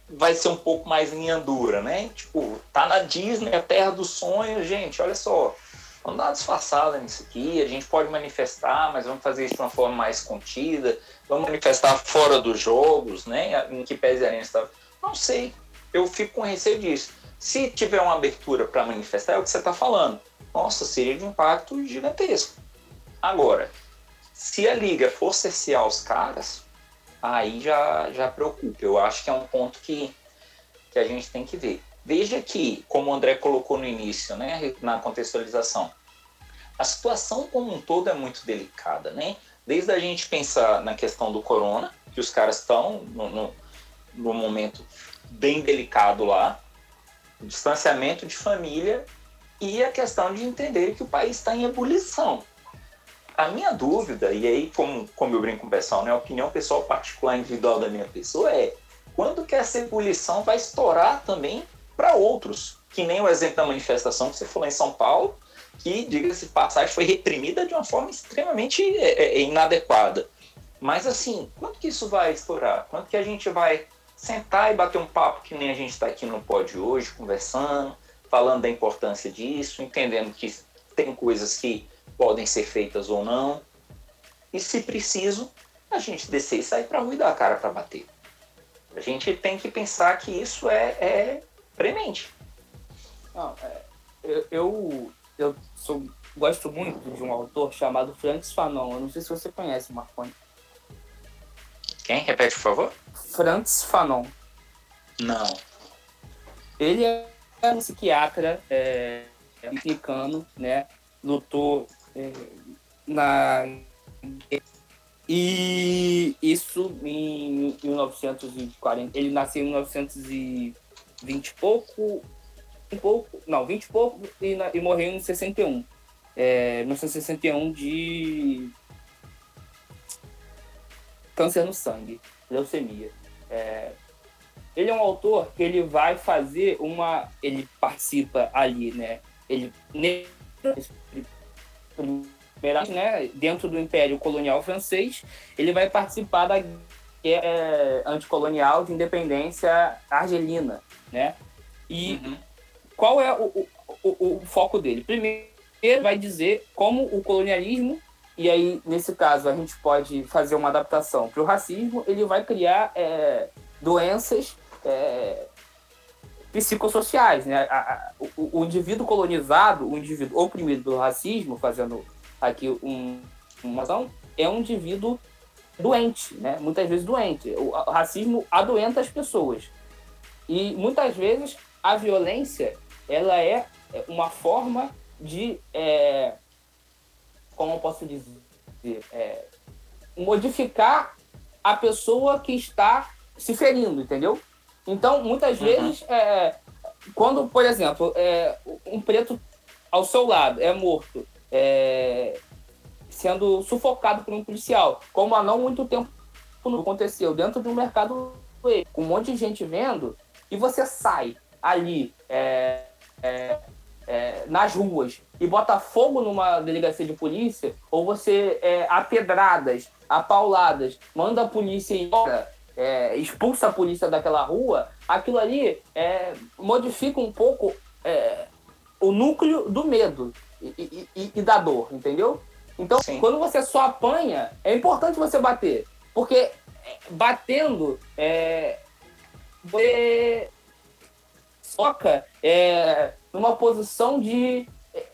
vai ser um pouco mais linha dura, né? Tipo, tá na Disney, a terra dos sonhos, gente, olha só. Vamos dar uma disfarçada nisso aqui, a gente pode manifestar, mas vamos fazer isso de uma forma mais contida, vamos manifestar fora dos jogos, né? Em que pese a está. Não sei. Eu fico com receio disso. Se tiver uma abertura para manifestar, é o que você está falando. Nossa, seria de impacto gigantesco. Agora, se a liga for cercear os caras, aí já, já preocupa. Eu acho que é um ponto que, que a gente tem que ver. Veja que, como o André colocou no início, né, na contextualização, a situação como um todo é muito delicada, né? Desde a gente pensar na questão do corona, que os caras estão no, no, no momento bem delicado lá, distanciamento de família e a questão de entender que o país está em ebulição. A minha dúvida, e aí como, como eu brinco com o pessoal, né, a opinião pessoal particular individual da minha pessoa é quando que essa ebulição vai estourar também para outros, que nem o exemplo da manifestação que você falou em São Paulo, que, diga-se passagem, foi reprimida de uma forma extremamente é, é, inadequada. Mas assim, quanto que isso vai estourar? Quanto que a gente vai sentar e bater um papo que nem a gente está aqui no pódio hoje, conversando, falando da importância disso, entendendo que tem coisas que podem ser feitas ou não. E se preciso, a gente descer e sair para rua e dar a cara para bater. A gente tem que pensar que isso é, é premente. Não, é, eu, eu, eu sou, gosto muito de um autor chamado Francis Fanon. Eu não sei se você conhece, Marconi. Quem? Repete, por favor. Francis Fanon. Não. Ele é um psiquiatra é, mexicano, né? Lutou é, na e isso em 1940. Ele nasceu em 1920 e pouco, um pouco, não, 20 e pouco e, na, e morreu em 61. É, 1961 de câncer no sangue, leucemia. É, ele é um autor que ele vai fazer uma, ele participa ali, né? Ele né, dentro do Império Colonial Francês, ele vai participar da guerra é, anticolonial de independência argelina, né? E uhum. qual é o, o, o, foco dele? Primeiro, vai dizer como o colonialismo, e aí, nesse caso, a gente pode fazer uma adaptação para o racismo, ele vai criar é, doenças é, psicossociais, né? A, a, o, o indivíduo colonizado, o indivíduo oprimido pelo racismo, fazendo aqui um, uma ação, é um indivíduo doente, né? Muitas vezes doente. O racismo adoenta as pessoas. E muitas vezes a violência ela é uma forma de, é, como eu posso dizer, é, modificar a pessoa que está se ferindo, entendeu? Então, muitas uhum. vezes, é, quando, por exemplo, é, um preto ao seu lado é morto é, sendo sufocado por um policial, como há não muito tempo aconteceu dentro de um mercado com um monte de gente vendo, e você sai ali é, nas ruas e bota fogo numa delegacia de polícia, ou você é, a pedradas, a pauladas, manda a polícia embora, é, expulsa a polícia daquela rua, aquilo ali é, modifica um pouco é, o núcleo do medo e, e, e da dor, entendeu? Então, Sim. quando você só apanha, é importante você bater. Porque é, batendo, é, você toca é, numa posição de. É,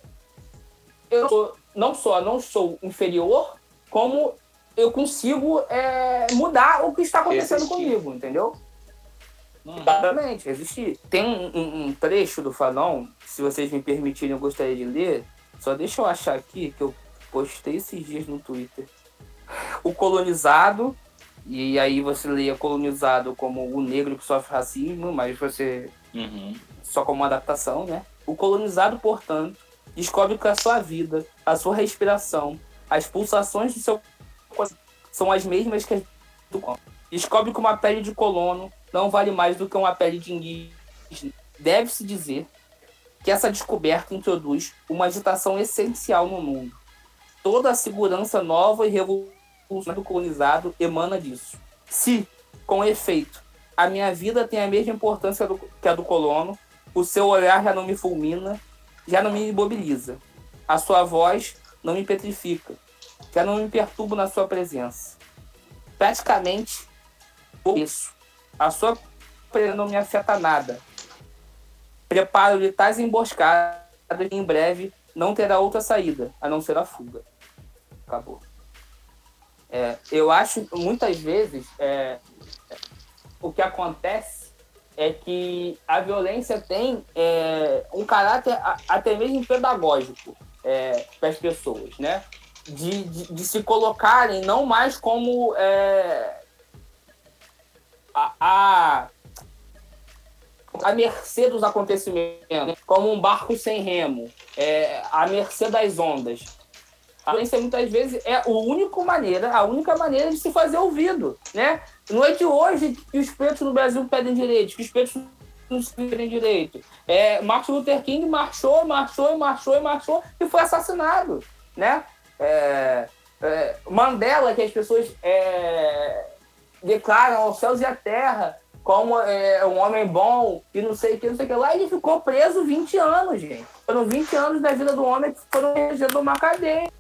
eu sou, não só não sou inferior, como eu consigo é, mudar o que está acontecendo comigo, entendeu? Uhum. Exatamente. Tem um, um, um, trecho do Fanon, se vocês me permitirem, eu gostaria de ler. Só deixa eu achar aqui, que eu postei esses dias no Twitter. O colonizado, e aí você leia colonizado como o negro que sofre racismo, mas você. Uhum. Só como uma adaptação, né? O colonizado, portanto, descobre que a sua vida, a sua respiração, as pulsações do seu são as mesmas que as do Descobre que uma pele de colono não vale mais do que uma pele de indígena. Deve-se dizer que essa descoberta introduz uma agitação essencial no mundo. Toda a segurança nova e revolucionária do colonizado emana disso. Se, com efeito, a minha vida tem a mesma importância do, que a do colono, o seu olhar já não me fulmina, já não me imobiliza. A sua voz não me petrifica, já não me perturbo na sua presença. Praticamente, isso. A sua presença não me afeta nada, Preparo-lhe tais emboscadas que em breve não terá outra saída, a não ser a fuga. Acabou. É, eu acho muitas vezes é, o que acontece é que a violência tem é, um caráter até mesmo pedagógico é, para as pessoas, né? De, de, de, se colocarem não mais como é, a, a à mercê dos acontecimentos, como um barco sem remo, é, à mercê das ondas. A violência muitas vezes é a única maneira, a única maneira de se fazer ouvido, né? Não é de hoje que os pretos no Brasil pedem direitos, que os pretos não se pedem direito. É, Martin Luther King marchou, marchou, marchou, marchou e foi assassinado, né? É, é, Mandela, que as pessoas é, declaram aos céus e à terra, como é, um homem bom e não sei o que, não sei o que lá. Ele ficou preso 20 anos, gente. Foram 20 anos da vida do homem que foram regidos uma cadeia.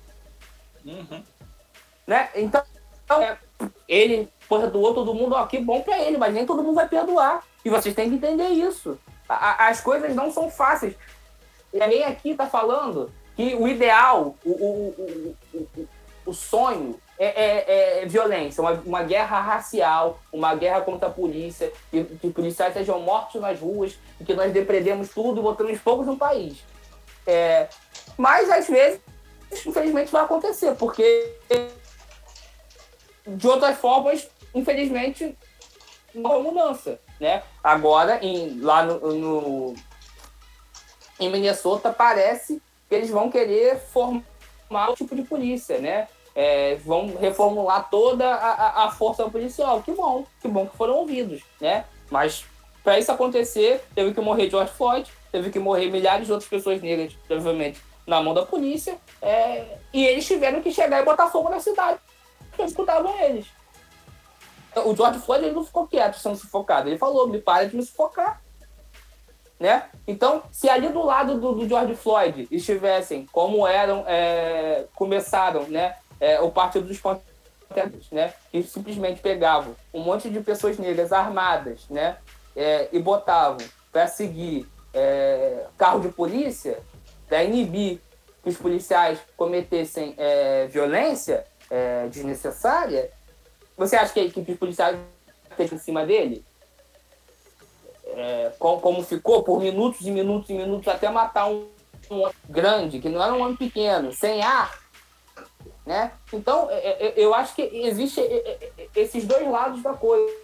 Uhum. Né? Então, é, ele perdoou todo mundo, ó, que bom pra ele, mas nem todo mundo vai perdoar. E vocês têm que entender isso. A, as coisas não são fáceis. E alguém aqui tá falando que o ideal, o, o, o, o, sonho é, é, é, violência, uma, uma guerra racial, uma guerra contra a polícia, que, que policiais sejam mortos nas ruas e que nós depredemos tudo e botamos fogos no país. É, mas às vezes, infelizmente, vai acontecer, porque de outras formas, infelizmente, não há mudança. Né? Agora, em, lá no, no, em Minnesota, parece que eles vão querer formar o tipo de polícia, né? É, vão reformular toda a, a, força policial. Que bom, que bom que foram ouvidos, né? Mas para isso acontecer, teve que morrer George Floyd, teve que morrer milhares de outras pessoas negras, provavelmente, na mão da polícia, é, e eles tiveram que chegar e botar fogo na cidade, porque escutavam eles. O George Floyd ele não ficou quieto sendo sufocado, ele falou, me para de me sufocar. Né? Então, se ali do lado do, do George Floyd estivessem como eram, é, começaram, né, é, o Partido dos Panteras, né, que simplesmente pegavam um monte de pessoas negras armadas, né, é, e botavam para seguir é, carro de polícia, para inibir que os policiais cometessem é, violência é, desnecessária, você acha que a equipe policial fez em cima dele? É, como, como, ficou por minutos e minutos e minutos até matar um, um grande, que não era um homem pequeno, sem ar. Né? Então, é, é, eu acho que existe esses dois lados da coisa.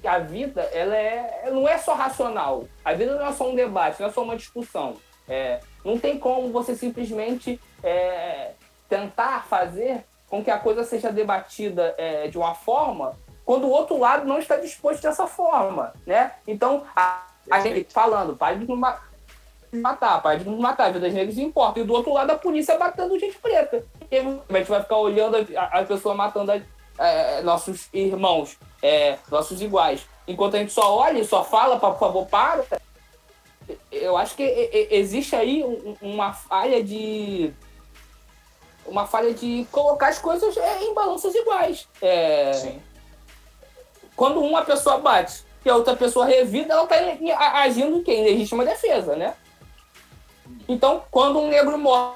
Que a vida ela é, não é só racional. A vida não é só um debate, não é só uma discussão. É, não tem como você simplesmente é, tentar fazer com que a coisa seja debatida é, de uma forma quando o outro lado não está disposto dessa forma, né? Então, a, a gente falando, pare de matar, pare de matar, vidas negras importa. E do outro lado, a polícia batendo gente preta. E a gente vai ficar olhando a, a pessoa matando a, é, nossos irmãos, é, nossos iguais. Enquanto a gente só olha e só fala, por favor, para. Eu acho que existe aí uma falha de uma falha de colocar as coisas é, em balanças iguais. É, Sim. Quando uma pessoa bate e a outra pessoa revida, ela está agindo em legítima defesa, né? Então, quando um negro morre,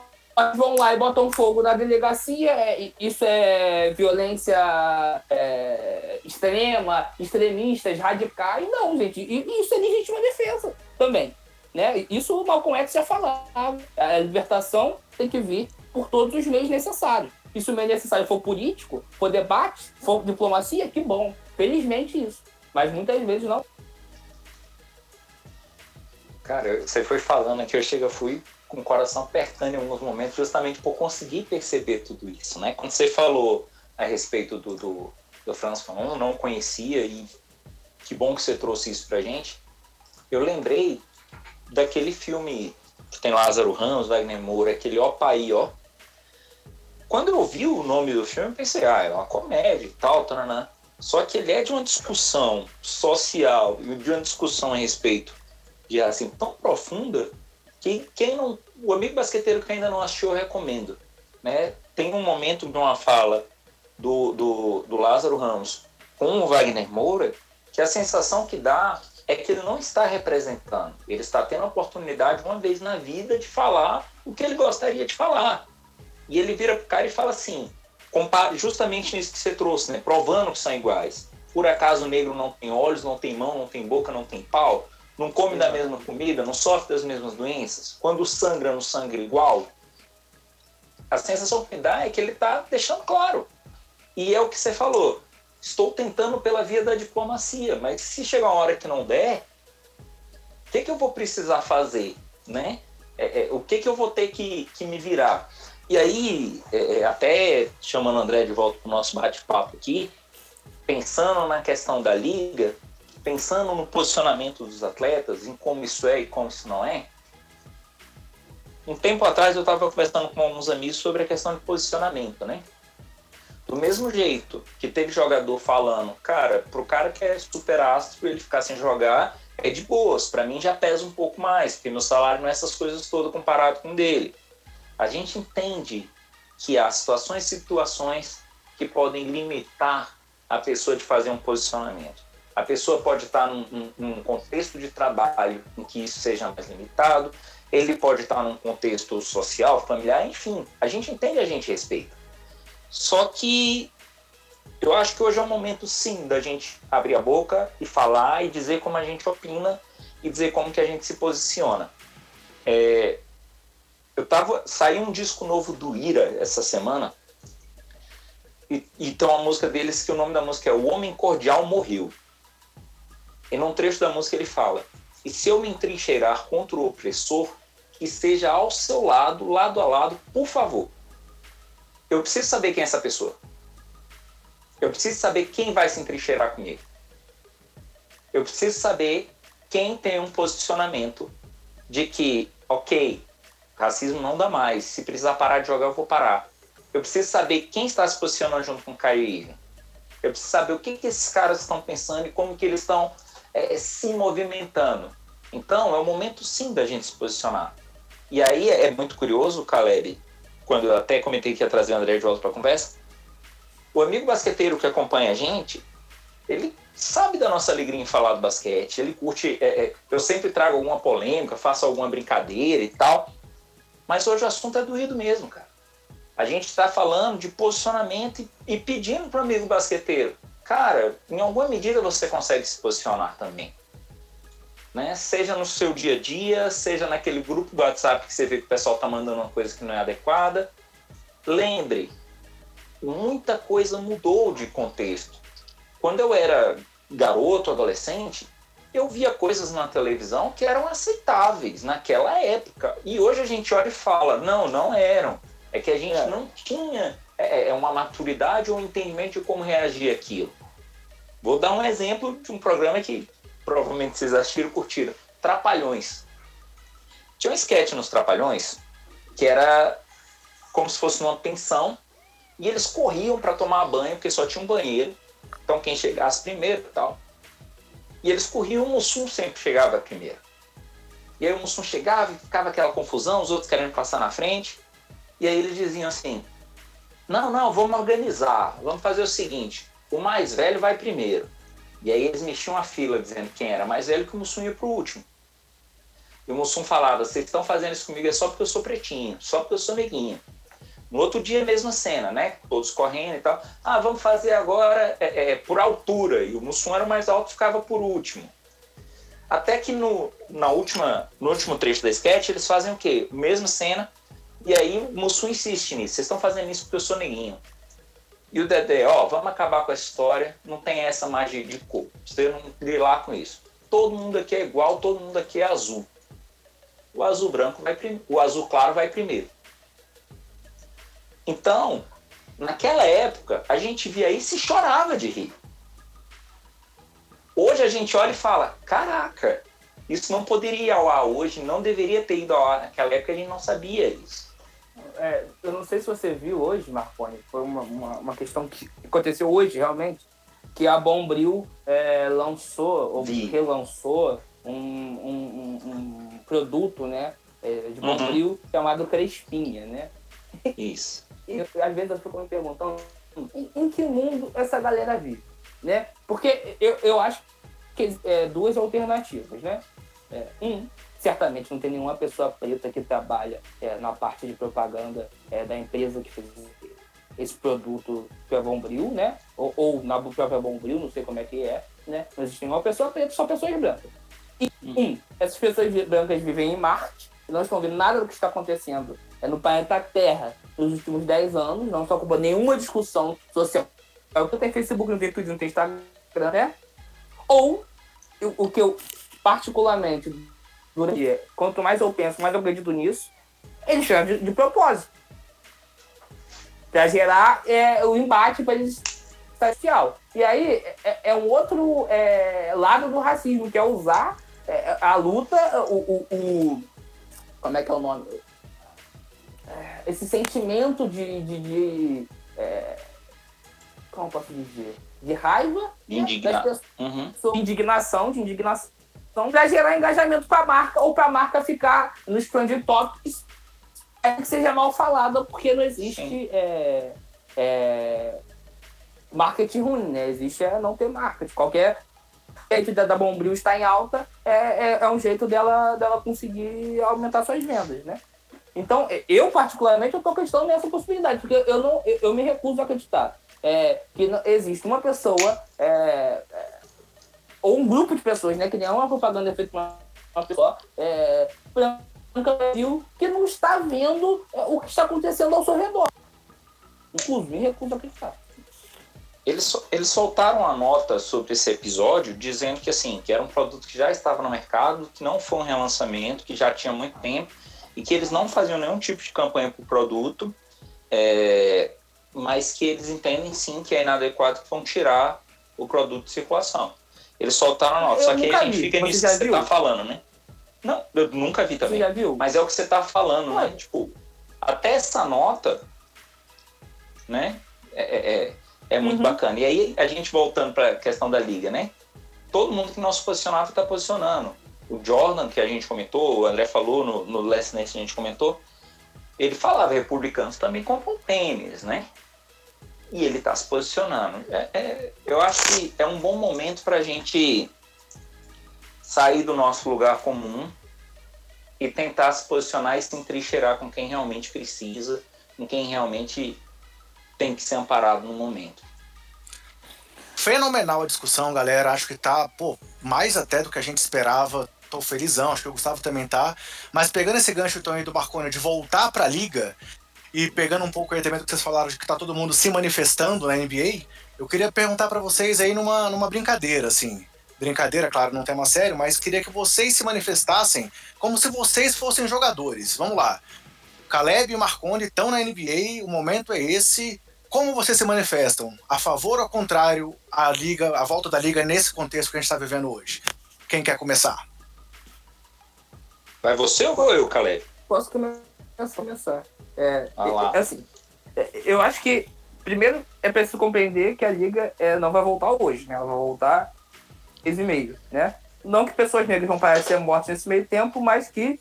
vão lá e botam fogo na delegacia, é, isso é violência é, extrema, extremistas, radicais. Não, gente, isso é legítima defesa também. Né? Isso o Malcolm X já falava. A libertação tem que vir por todos os meios necessários. E se o meio necessário for político, for debate, for diplomacia, que bom. Felizmente isso. Mas muitas vezes não. Cara, você foi falando aqui, eu chego, fui com o coração apertando em alguns momentos, justamente por conseguir perceber tudo isso, né? Quando você falou a respeito do, do, do Franz Fanon, não conhecia e que bom que você trouxe isso pra gente. Eu lembrei daquele filme que tem Lázaro Ramos, Wagner Moura, aquele Ó Pai, ó, quando eu ouvi o nome do filme, eu pensei, ah, é uma comédia e tal, taranã. Só que ele é de uma discussão social e de uma discussão a respeito de assim tão profunda que quem não, o amigo basqueteiro que ainda não assistiu, eu recomendo. Né? Tem um momento de uma fala do, do, do Lázaro Ramos com o Wagner Moura que a sensação que dá é que ele não está representando. Ele está tendo a oportunidade, uma vez na vida, de falar o que ele gostaria de falar. E ele vira pro cara e fala assim, justamente nisso que você trouxe, né? Provando que são iguais. Por acaso o negro não tem olhos, não tem mão, não tem boca, não tem pau? Não come da mesma comida, não sofre das mesmas doenças? Quando sangra, não sangra igual? A sensação que dá é que ele está deixando claro. E é o que você falou. Estou tentando pela via da diplomacia, mas se chegar uma hora que não der, o que, que eu vou precisar fazer? Né? É, é, o que, que eu vou ter que, que me virar? E aí, é, é, até chamando o André de volta para o nosso bate-papo aqui, pensando na questão da liga, pensando no posicionamento dos atletas, em como isso é e como isso não é, um tempo atrás eu estava conversando com alguns amigos sobre a questão de posicionamento, né? Do mesmo jeito que teve jogador falando, cara, pro cara que é super astro, ele ficar sem jogar é de boas. Para mim já pesa um pouco mais, porque meu salário não é essas coisas todas comparado com o dele a gente entende que há situações e situações que podem limitar a pessoa de fazer um posicionamento. A pessoa pode estar num, num, contexto de trabalho em que isso seja mais limitado, ele pode estar num contexto social, familiar, enfim, a gente entende, a gente respeita. Só que eu acho que hoje é o momento sim da gente abrir a boca e falar e dizer como a gente opina e dizer como que a gente se posiciona. É, eu tava. Saiu um disco novo do Ira essa semana. E, e tem uma música deles que o nome da música é O Homem Cordial Morreu. E num trecho da música ele fala: E se eu me entrincheirar contra o opressor, que esteja ao seu lado, lado a lado, por favor. Eu preciso saber quem é essa pessoa. Eu preciso saber quem vai se entrincheirar comigo. Eu preciso saber quem tem um posicionamento de que, ok, racismo não dá mais. Se precisar parar de jogar, eu vou parar. Eu preciso saber quem está se posicionando junto com o Kyrie Irving. Eu preciso saber o que, que esses caras estão pensando e como que eles estão é, se movimentando. Então, é o momento sim da gente se posicionar. E aí é muito curioso, Caleb, quando eu até comentei que ia trazer o André de volta para a conversa, o amigo basqueteiro que acompanha a gente, ele sabe da nossa alegria em falar do basquete, ele curte. É, é, eu sempre trago alguma polêmica, faço alguma brincadeira e tal, mas hoje o assunto é doído mesmo, cara. A gente está falando de posicionamento e, e pedindo para o amigo basqueteiro, cara, em alguma medida você consegue se posicionar também né? Seja no seu dia a dia, seja naquele grupo do WhatsApp que você vê que o pessoal está mandando uma coisa que não é adequada. Lembre, muita coisa mudou de contexto. Quando eu era garoto, adolescente, eu via coisas na televisão que eram aceitáveis naquela época. E hoje a gente olha e fala, não, não eram. É que a gente é. não tinha é, é uma maturidade ou um entendimento de como reagir aquilo. Vou dar um exemplo de um programa que provavelmente vocês assistiram e curtiram. Trapalhões. Tinha um sketch nos Trapalhões que era como se fosse numa pensão e eles corriam para tomar banho porque só tinha um banheiro. Então quem chegasse primeiro e tal. E eles corriam, o Mussum sempre chegava primeiro. E aí o Mussum chegava e ficava aquela confusão, os outros querendo passar na frente. E aí eles diziam assim: Não, não, vamos organizar. Vamos fazer o seguinte: o mais velho vai primeiro. E aí eles mexiam a fila dizendo quem era mais velho que o Mussum ia pro último. E o Mussum falava: vocês estão fazendo isso comigo é só porque eu sou pretinho, só porque eu sou neguinho. No outro dia, mesma cena, né? Todos correndo e tal. Ah, vamos fazer agora é, é, por altura. E o Mussum era mais alto, ficava por último. Até que no, na última, no último trecho da sketch, eles fazem o quê? Mesma cena. E aí o Mussum insiste nisso. Vocês estão fazendo isso porque eu sou neguinho. E o Dedé, ó, vamos acabar com essa história, não tem essa mais de, de cor. Você não grilar com isso. Todo mundo aqui é igual, todo mundo aqui é azul. O azul branco vai primeiro, o azul claro vai primeiro. Então, naquela época, a gente via isso e chorava de rir. Hoje a gente olha e fala: caraca, isso não poderia ir ao ar hoje, não deveria ter ido ao ar naquela época, a gente não sabia isso é, eu não sei se você viu hoje, Marconi, foi uma, uma, uma, questão que aconteceu hoje realmente, que a Bombril é, lançou, ou Vi. relançou um, um, um, um, produto, né, é, de Bombril uhum. chamado Crespinha, né? Isso. e às vezes eu fico me perguntando em, em, que mundo essa galera vive, né? Porque eu, eu acho que é, duas alternativas, né? É, um, certamente não tem nenhuma pessoa preta que trabalha é, na parte de propaganda é, da empresa que fez esse produto que é Bombril, né? Ou, ou, na própria Bombril, não sei como é que é, né? Não existe nenhuma pessoa preta, só pessoas brancas. E, um, essas pessoas brancas vivem em Marte e não estão vendo nada do que está acontecendo é no planeta Terra nos últimos 10 anos, não estão ocupando nenhuma discussão social. É o que tem Facebook, não tem Twitter, não tem Instagram, né? Ou, o que eu particularmente durante quanto mais eu penso, mais eu acredito nisso, eles chamam de, de propósito. Para gerar é, o embate para eles social. E aí é, é um outro é, lado do racismo, que é usar é, a luta, o, o, o, Como é que é o nome? É, esse sentimento de. de, de é, como posso dizer? De raiva. Indigna... Né, uhum. Indignação, de indignação então, para gerar engajamento para a marca ou para a marca ficar nos trending topics é que seja mal falada, porque não existe é, é, marketing ruim, né? Existe é não ter marketing. Qualquer jeito da, da Bombril estar em alta é, é, é, um jeito dela, dela conseguir aumentar suas vendas, né? Então, eu particularmente, eu estou acreditando nessa possibilidade, porque eu, não, eu, eu me recuso a acreditar é, que não, existe uma pessoa é ou um grupo de pessoas, né, que nem é uma propaganda feita por uma pessoa é, branca Brasil, que não está vendo é, o que está acontecendo ao seu redor. Inclusive, me a acreditar. Eles, eles soltaram a nota sobre esse episódio dizendo que assim que era um produto que já estava no mercado, que não foi um relançamento, que já tinha muito tempo e que eles não faziam nenhum tipo de campanha para o produto, é, mas que eles entendem sim que é inadequado que vão tirar o produto de circulação. Eles soltaram a nota, eu só que aí a gente vi. fica nisso que você está falando, né? Não, eu nunca vi também. Você já viu? Mas é o que você está falando, né? Tipo, até essa nota, né? É, é, é, é muito uhum. bacana. E aí, a gente voltando para a questão da liga, né? Todo mundo que não se posicionava está posicionando. O Jordan, que a gente comentou, o André falou no, no Last Night, a gente comentou, ele falava republicanos também compram tênis, né? E ele está se posicionando. É, é, eu acho que é um bom momento para a gente sair do nosso lugar comum e tentar se posicionar e se entrincheirar com quem realmente precisa, com quem realmente tem que ser amparado no momento. Fenomenal a discussão, galera. Acho que tá, pô, mais até do que a gente esperava. Tô felizão, acho que o Gustavo também tá. Mas pegando esse gancho então aí do Marconi de voltar pra liga e pegando um pouco aí também do que vocês falaram de que tá todo mundo se manifestando na NBA, eu queria perguntar para vocês aí numa, numa brincadeira, assim brincadeira, claro, não tema sério, mas queria que vocês se manifestassem como se vocês fossem jogadores. Vamos lá. Caleb e Marconi estão na NBA, o momento é esse. Como vocês se manifestam? A favor ou ao contrário a liga, a volta da liga nesse contexto que a gente está vivendo hoje? Quem quer começar? Vai você ou vou eu, Caleb? Posso começar. É, ah é, assim, é, eu acho que primeiro é preciso compreender que a liga é, não vai voltar hoje, né? Ela vai voltar mês e meio, né? Não que pessoas negras vão ser mortas nesse meio tempo, mas que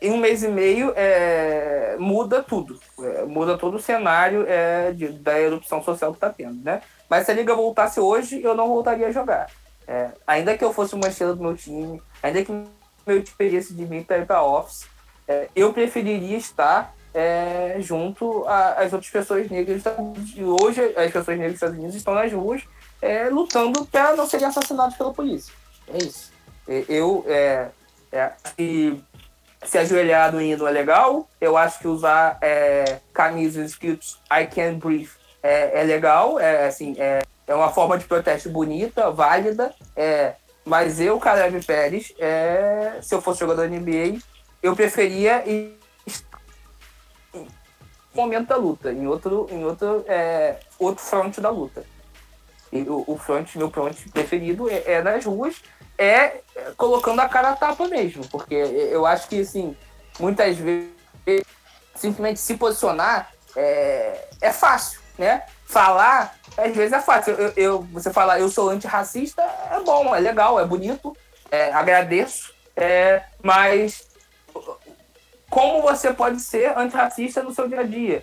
em um mês e meio é, muda tudo, é, muda todo o cenário é, de, da erupção social que está tendo, né? Mas se a liga voltasse hoje, eu não voltaria a jogar. É, ainda que eu fosse uma estrela do meu time, ainda que meu time pedisse de mim para ir para office, é, eu preferiria estar é, junto às outras pessoas negras. Hoje as pessoas negras dos Estados Unidos estão nas ruas é, lutando para não serem assassinados pela polícia. É isso. Eu, é, é, se, se ajoelhar no hino é legal, eu acho que usar é, camisas escritos I can breathe é, é legal, é, assim, é, é uma forma de protesto bonita, válida, é, mas eu, Caleb Pérez, é, se eu fosse jogador da NBA, eu preferia ir momento da luta, em outro, em outro, é, outro front da luta o, o front, meu front preferido é, é, nas ruas, é colocando a cara a tapa mesmo. Porque eu acho que, assim, muitas vezes, simplesmente se posicionar é, é fácil, né? Falar, às vezes é fácil. Eu, eu, você falar, eu sou antirracista, é bom, é legal, é bonito, é, agradeço, é, mas como você pode ser antirracista no seu dia a dia?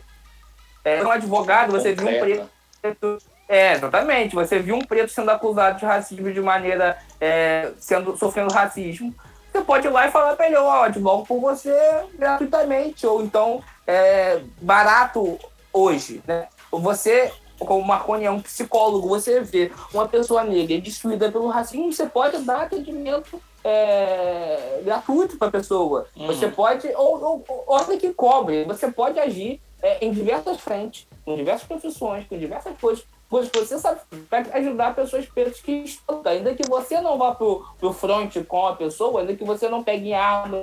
É, um advogado, você viu um preto é, exatamente. Você viu um preto sendo acusado de racismo de maneira. É, sendo, sofrendo racismo. Você pode ir lá e falar pra ele, ó, advogo por você gratuitamente, ou então é, barato hoje, né? Você, como Marconi é um psicólogo, você vê uma pessoa negra destruída pelo racismo, você pode dar atendimento é, gratuito para a pessoa. Uhum. Você pode, ou, ou, que cobre, você pode agir é, em diversas frentes, em diversas profissões, com diversas coisas coisas que você sabe para ajudar pessoas pretas que estão. Ainda que você não vá pro, pro front com a pessoa, ainda que você não pegue arma,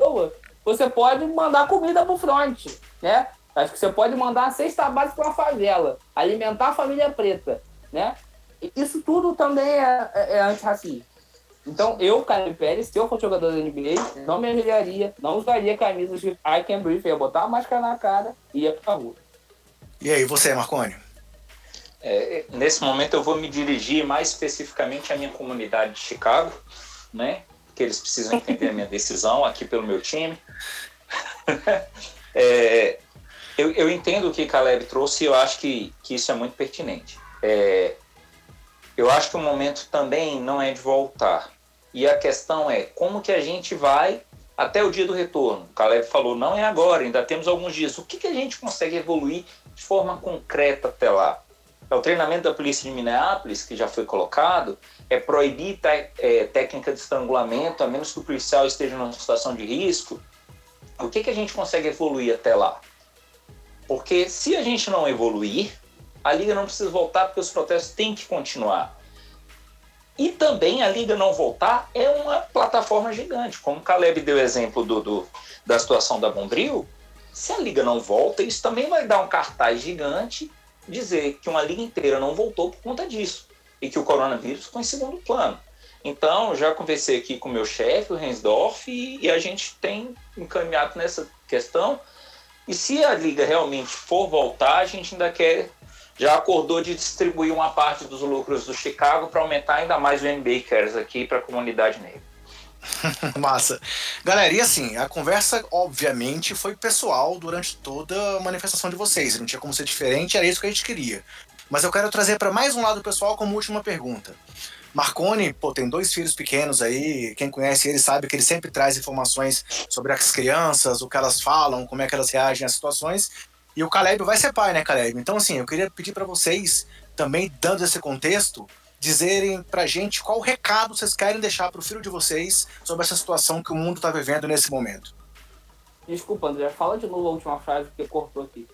você pode mandar comida pro front, né? Acho que você pode mandar a cesta básica para a favela, alimentar a família preta, né? Isso tudo também é, é, é antirracismo. Então, eu, Caio Pérez, se eu fosse jogador da NBA, não me ajoelharia, não usaria camisas de I can breathe, ia botar a máscara na cara e ia pra rua. E aí, você, Marconi? É, nesse momento eu vou me dirigir mais especificamente à minha comunidade de Chicago, né? Que eles precisam entender a minha <laughs> decisão aqui pelo meu time. <laughs> é, eu, eu, entendo o que Caleb trouxe e eu acho que, que isso é muito pertinente. É, eu acho que o momento também não é de voltar. E a questão é como que a gente vai até o dia do retorno. O Caleb falou, não é agora, ainda temos alguns dias. O que, que a gente consegue evoluir de forma concreta até lá? É o treinamento da polícia de Minneapolis, que já foi colocado, é proibir te, é, técnica de estrangulamento, a menos que o policial esteja numa situação de risco. o que, que a gente consegue evoluir até lá? Porque se a gente não evoluir, a liga não precisa voltar porque os protestos têm que continuar. E também a liga não voltar é uma plataforma gigante. Como o Caleb deu exemplo do, do, da situação da Bombril, se a liga não volta, isso também vai dar um cartaz gigante dizer que uma liga inteira não voltou por conta disso e que o coronavírus ficou em segundo plano. Então, já conversei aqui com o meu chefe, o Rensdorf, e, e, a gente tem encaminhado nessa questão. E se a liga realmente for voltar, a gente ainda quer, já acordou de distribuir uma parte dos lucros do Chicago para aumentar ainda mais o NBA Cares aqui para a comunidade negra. <laughs> Massa. Galera, e assim, a conversa, obviamente, foi pessoal durante toda a manifestação de vocês. Não tinha como ser diferente, era isso que a gente queria. Mas eu quero trazer para mais um lado pessoal como última pergunta. Marconi, pô, tem dois filhos pequenos aí. Quem conhece ele sabe que ele sempre traz informações sobre as crianças, o que elas falam, como é que elas reagem às situações. E o Caleb vai ser pai, né, Caleb? Então, assim, eu queria pedir para vocês, também dando esse contexto, dizerem pra gente qual recado vocês querem deixar pro filho de vocês sobre essa situação que o mundo tá vivendo nesse momento. Desculpa, André, fala de novo a última frase que cortou aqui.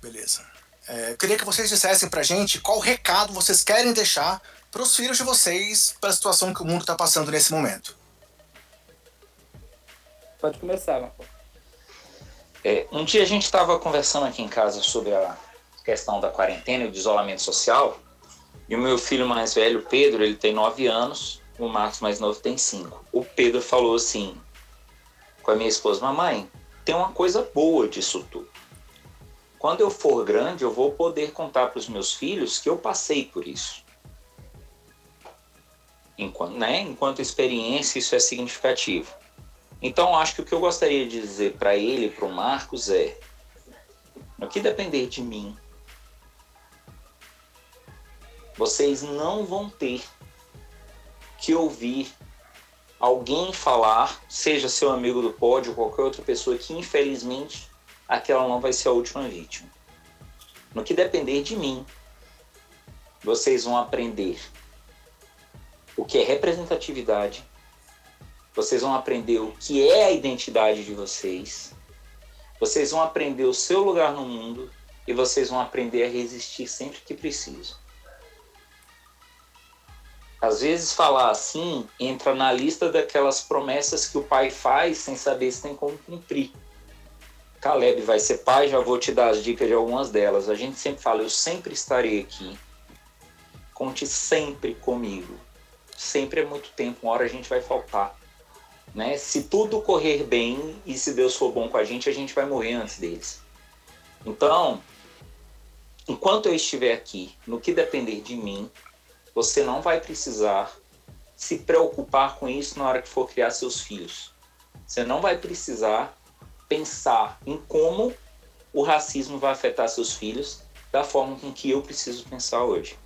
Beleza. É, eu queria que vocês dissessem pra gente qual recado vocês querem deixar para os filhos de vocês, para a situação que o mundo está passando nesse momento? Pode começar, Marco. É, um dia a gente estava conversando aqui em casa sobre a questão da quarentena e do isolamento social, e o meu filho mais velho, Pedro, ele tem nove anos, o Marcos mais novo tem cinco. O Pedro falou assim com a minha esposa, mamãe, tem uma coisa boa disso tudo. Quando eu for grande, eu vou poder contar para os meus filhos que eu passei por isso enquanto, né, enquanto experiência, isso é significativo. Então, acho que o que eu gostaria de dizer para ele, para o Marcos, é: no que depender de mim, vocês não vão ter que ouvir alguém falar, seja seu amigo do pódio ou qualquer outra pessoa, que infelizmente aquela não vai ser a última vítima. No que depender de mim, vocês vão aprender o que é representatividade. Vocês vão aprender o que é a identidade de vocês. Vocês vão aprender o seu lugar no mundo e vocês vão aprender a resistir sempre que preciso. Às vezes falar assim entra na lista daquelas promessas que o pai faz sem saber se tem como cumprir. Caleb vai ser pai, já vou te dar as dicas de algumas delas. A gente sempre fala, eu sempre estarei aqui. Conte sempre comigo sempre é muito tempo, uma hora a gente vai faltar. Né? Se tudo correr bem e se Deus for bom com a gente, a gente vai morrer antes deles. Então, enquanto eu estiver aqui, no que depender de mim, você não vai precisar se preocupar com isso na hora que for criar seus filhos. Você não vai precisar pensar em como o racismo vai afetar seus filhos da forma com que eu preciso pensar hoje.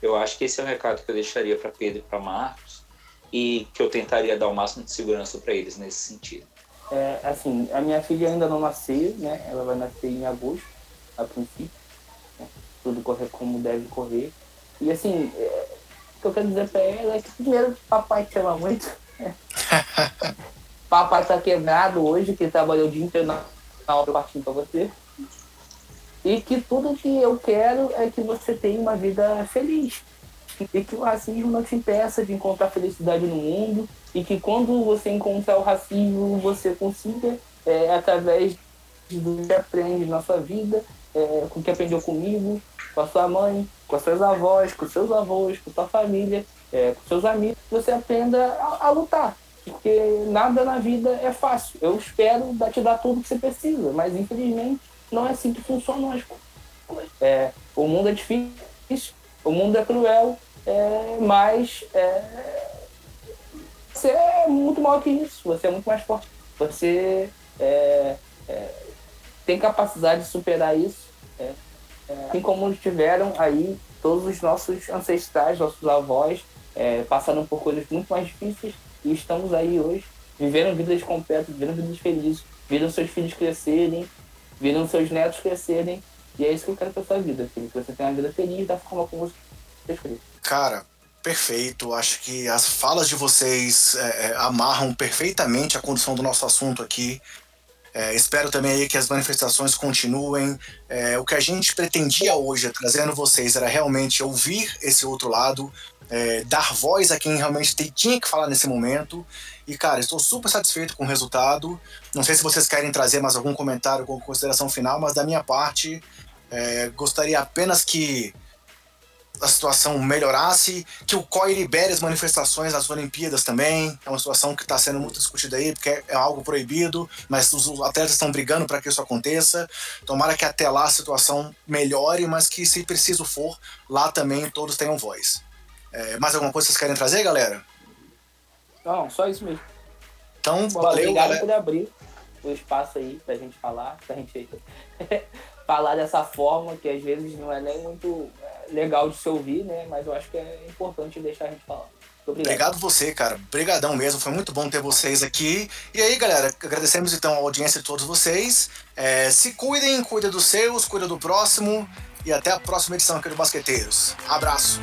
Eu acho que esse é o recado que eu deixaria para Pedro e para Marcos e que eu tentaria dar o máximo de segurança para eles nesse sentido. É, assim, a minha filha ainda não nasceu, né? Ela vai nascer em agosto, a princípio. Né? Tudo correr como deve correr. E assim, é, o que eu quero dizer para ela é que primeiro papai te ama muito. Né? <laughs> papai tá quebrado hoje, que trabalhou o dia inteiro na, obra partindo para você. E que tudo que eu quero é que você tenha uma vida feliz. E que o racismo não te impeça de encontrar felicidade no mundo. E que quando você encontrar o racismo, você consiga, é, através do que aprende na sua vida, é, com o que aprendeu comigo, com a sua mãe, com as suas avós, com seus avós, com sua família, é, com seus amigos, você aprenda a, a, lutar. Porque nada na vida é fácil. Eu espero te dar tudo que você precisa, mas infelizmente não é assim que funcionam as coisas. É, o mundo é difícil, o mundo é cruel, é, mas é, você é muito maior que isso, você é muito mais forte. Você é, é tem capacidade de superar isso. É, é, assim como tiveram aí todos os nossos ancestrais, nossos avós, passando por coisas muito mais difíceis e estamos aí hoje, vivendo vidas completas, vivendo vidas felizes, vendo seus filhos crescerem, viram seus netos crescerem. E é isso que eu quero pra sua vida, filho. Que você tenha uma vida feliz da forma como você escolheu. Cara, Perfeito. Acho que as falas de vocês é, é, amarram perfeitamente a condução do nosso assunto aqui. É, espero também aí que as manifestações continuem. É, o que a gente pretendia hoje, trazendo vocês, era realmente ouvir esse outro lado, é, dar voz a quem realmente tinha que falar nesse momento. E, cara, estou super satisfeito com o resultado. Não sei se vocês querem trazer mais algum comentário com consideração final, mas da minha parte, é, gostaria apenas que a situação melhorasse, que o COI libere as manifestações nas Olimpíadas também. É uma situação que está sendo muito discutida aí, porque é algo proibido, mas os atletas estão brigando para que isso aconteça. Tomara que até lá a situação melhore, mas que, se preciso for, lá também todos tenham voz. É, mais alguma coisa que vocês querem trazer, galera? Não, só isso mesmo. Então, Bom, valeu, obrigado galera. por abrir o espaço aí pra gente falar, pra gente <laughs> <laughs> falar dessa forma, que às vezes não é nem muito legal de se ouvir, né? Mas eu acho que é importante deixar a gente falar. Obrigado. Obrigado você, cara. Obrigadão mesmo. Foi muito bom ter vocês aqui. E aí, galera, agradecemos então a audiência de todos vocês. É, se cuidem, cuida dos seus, cuida do próximo. E até a próxima edição aqui do Basqueteiros. Abraço.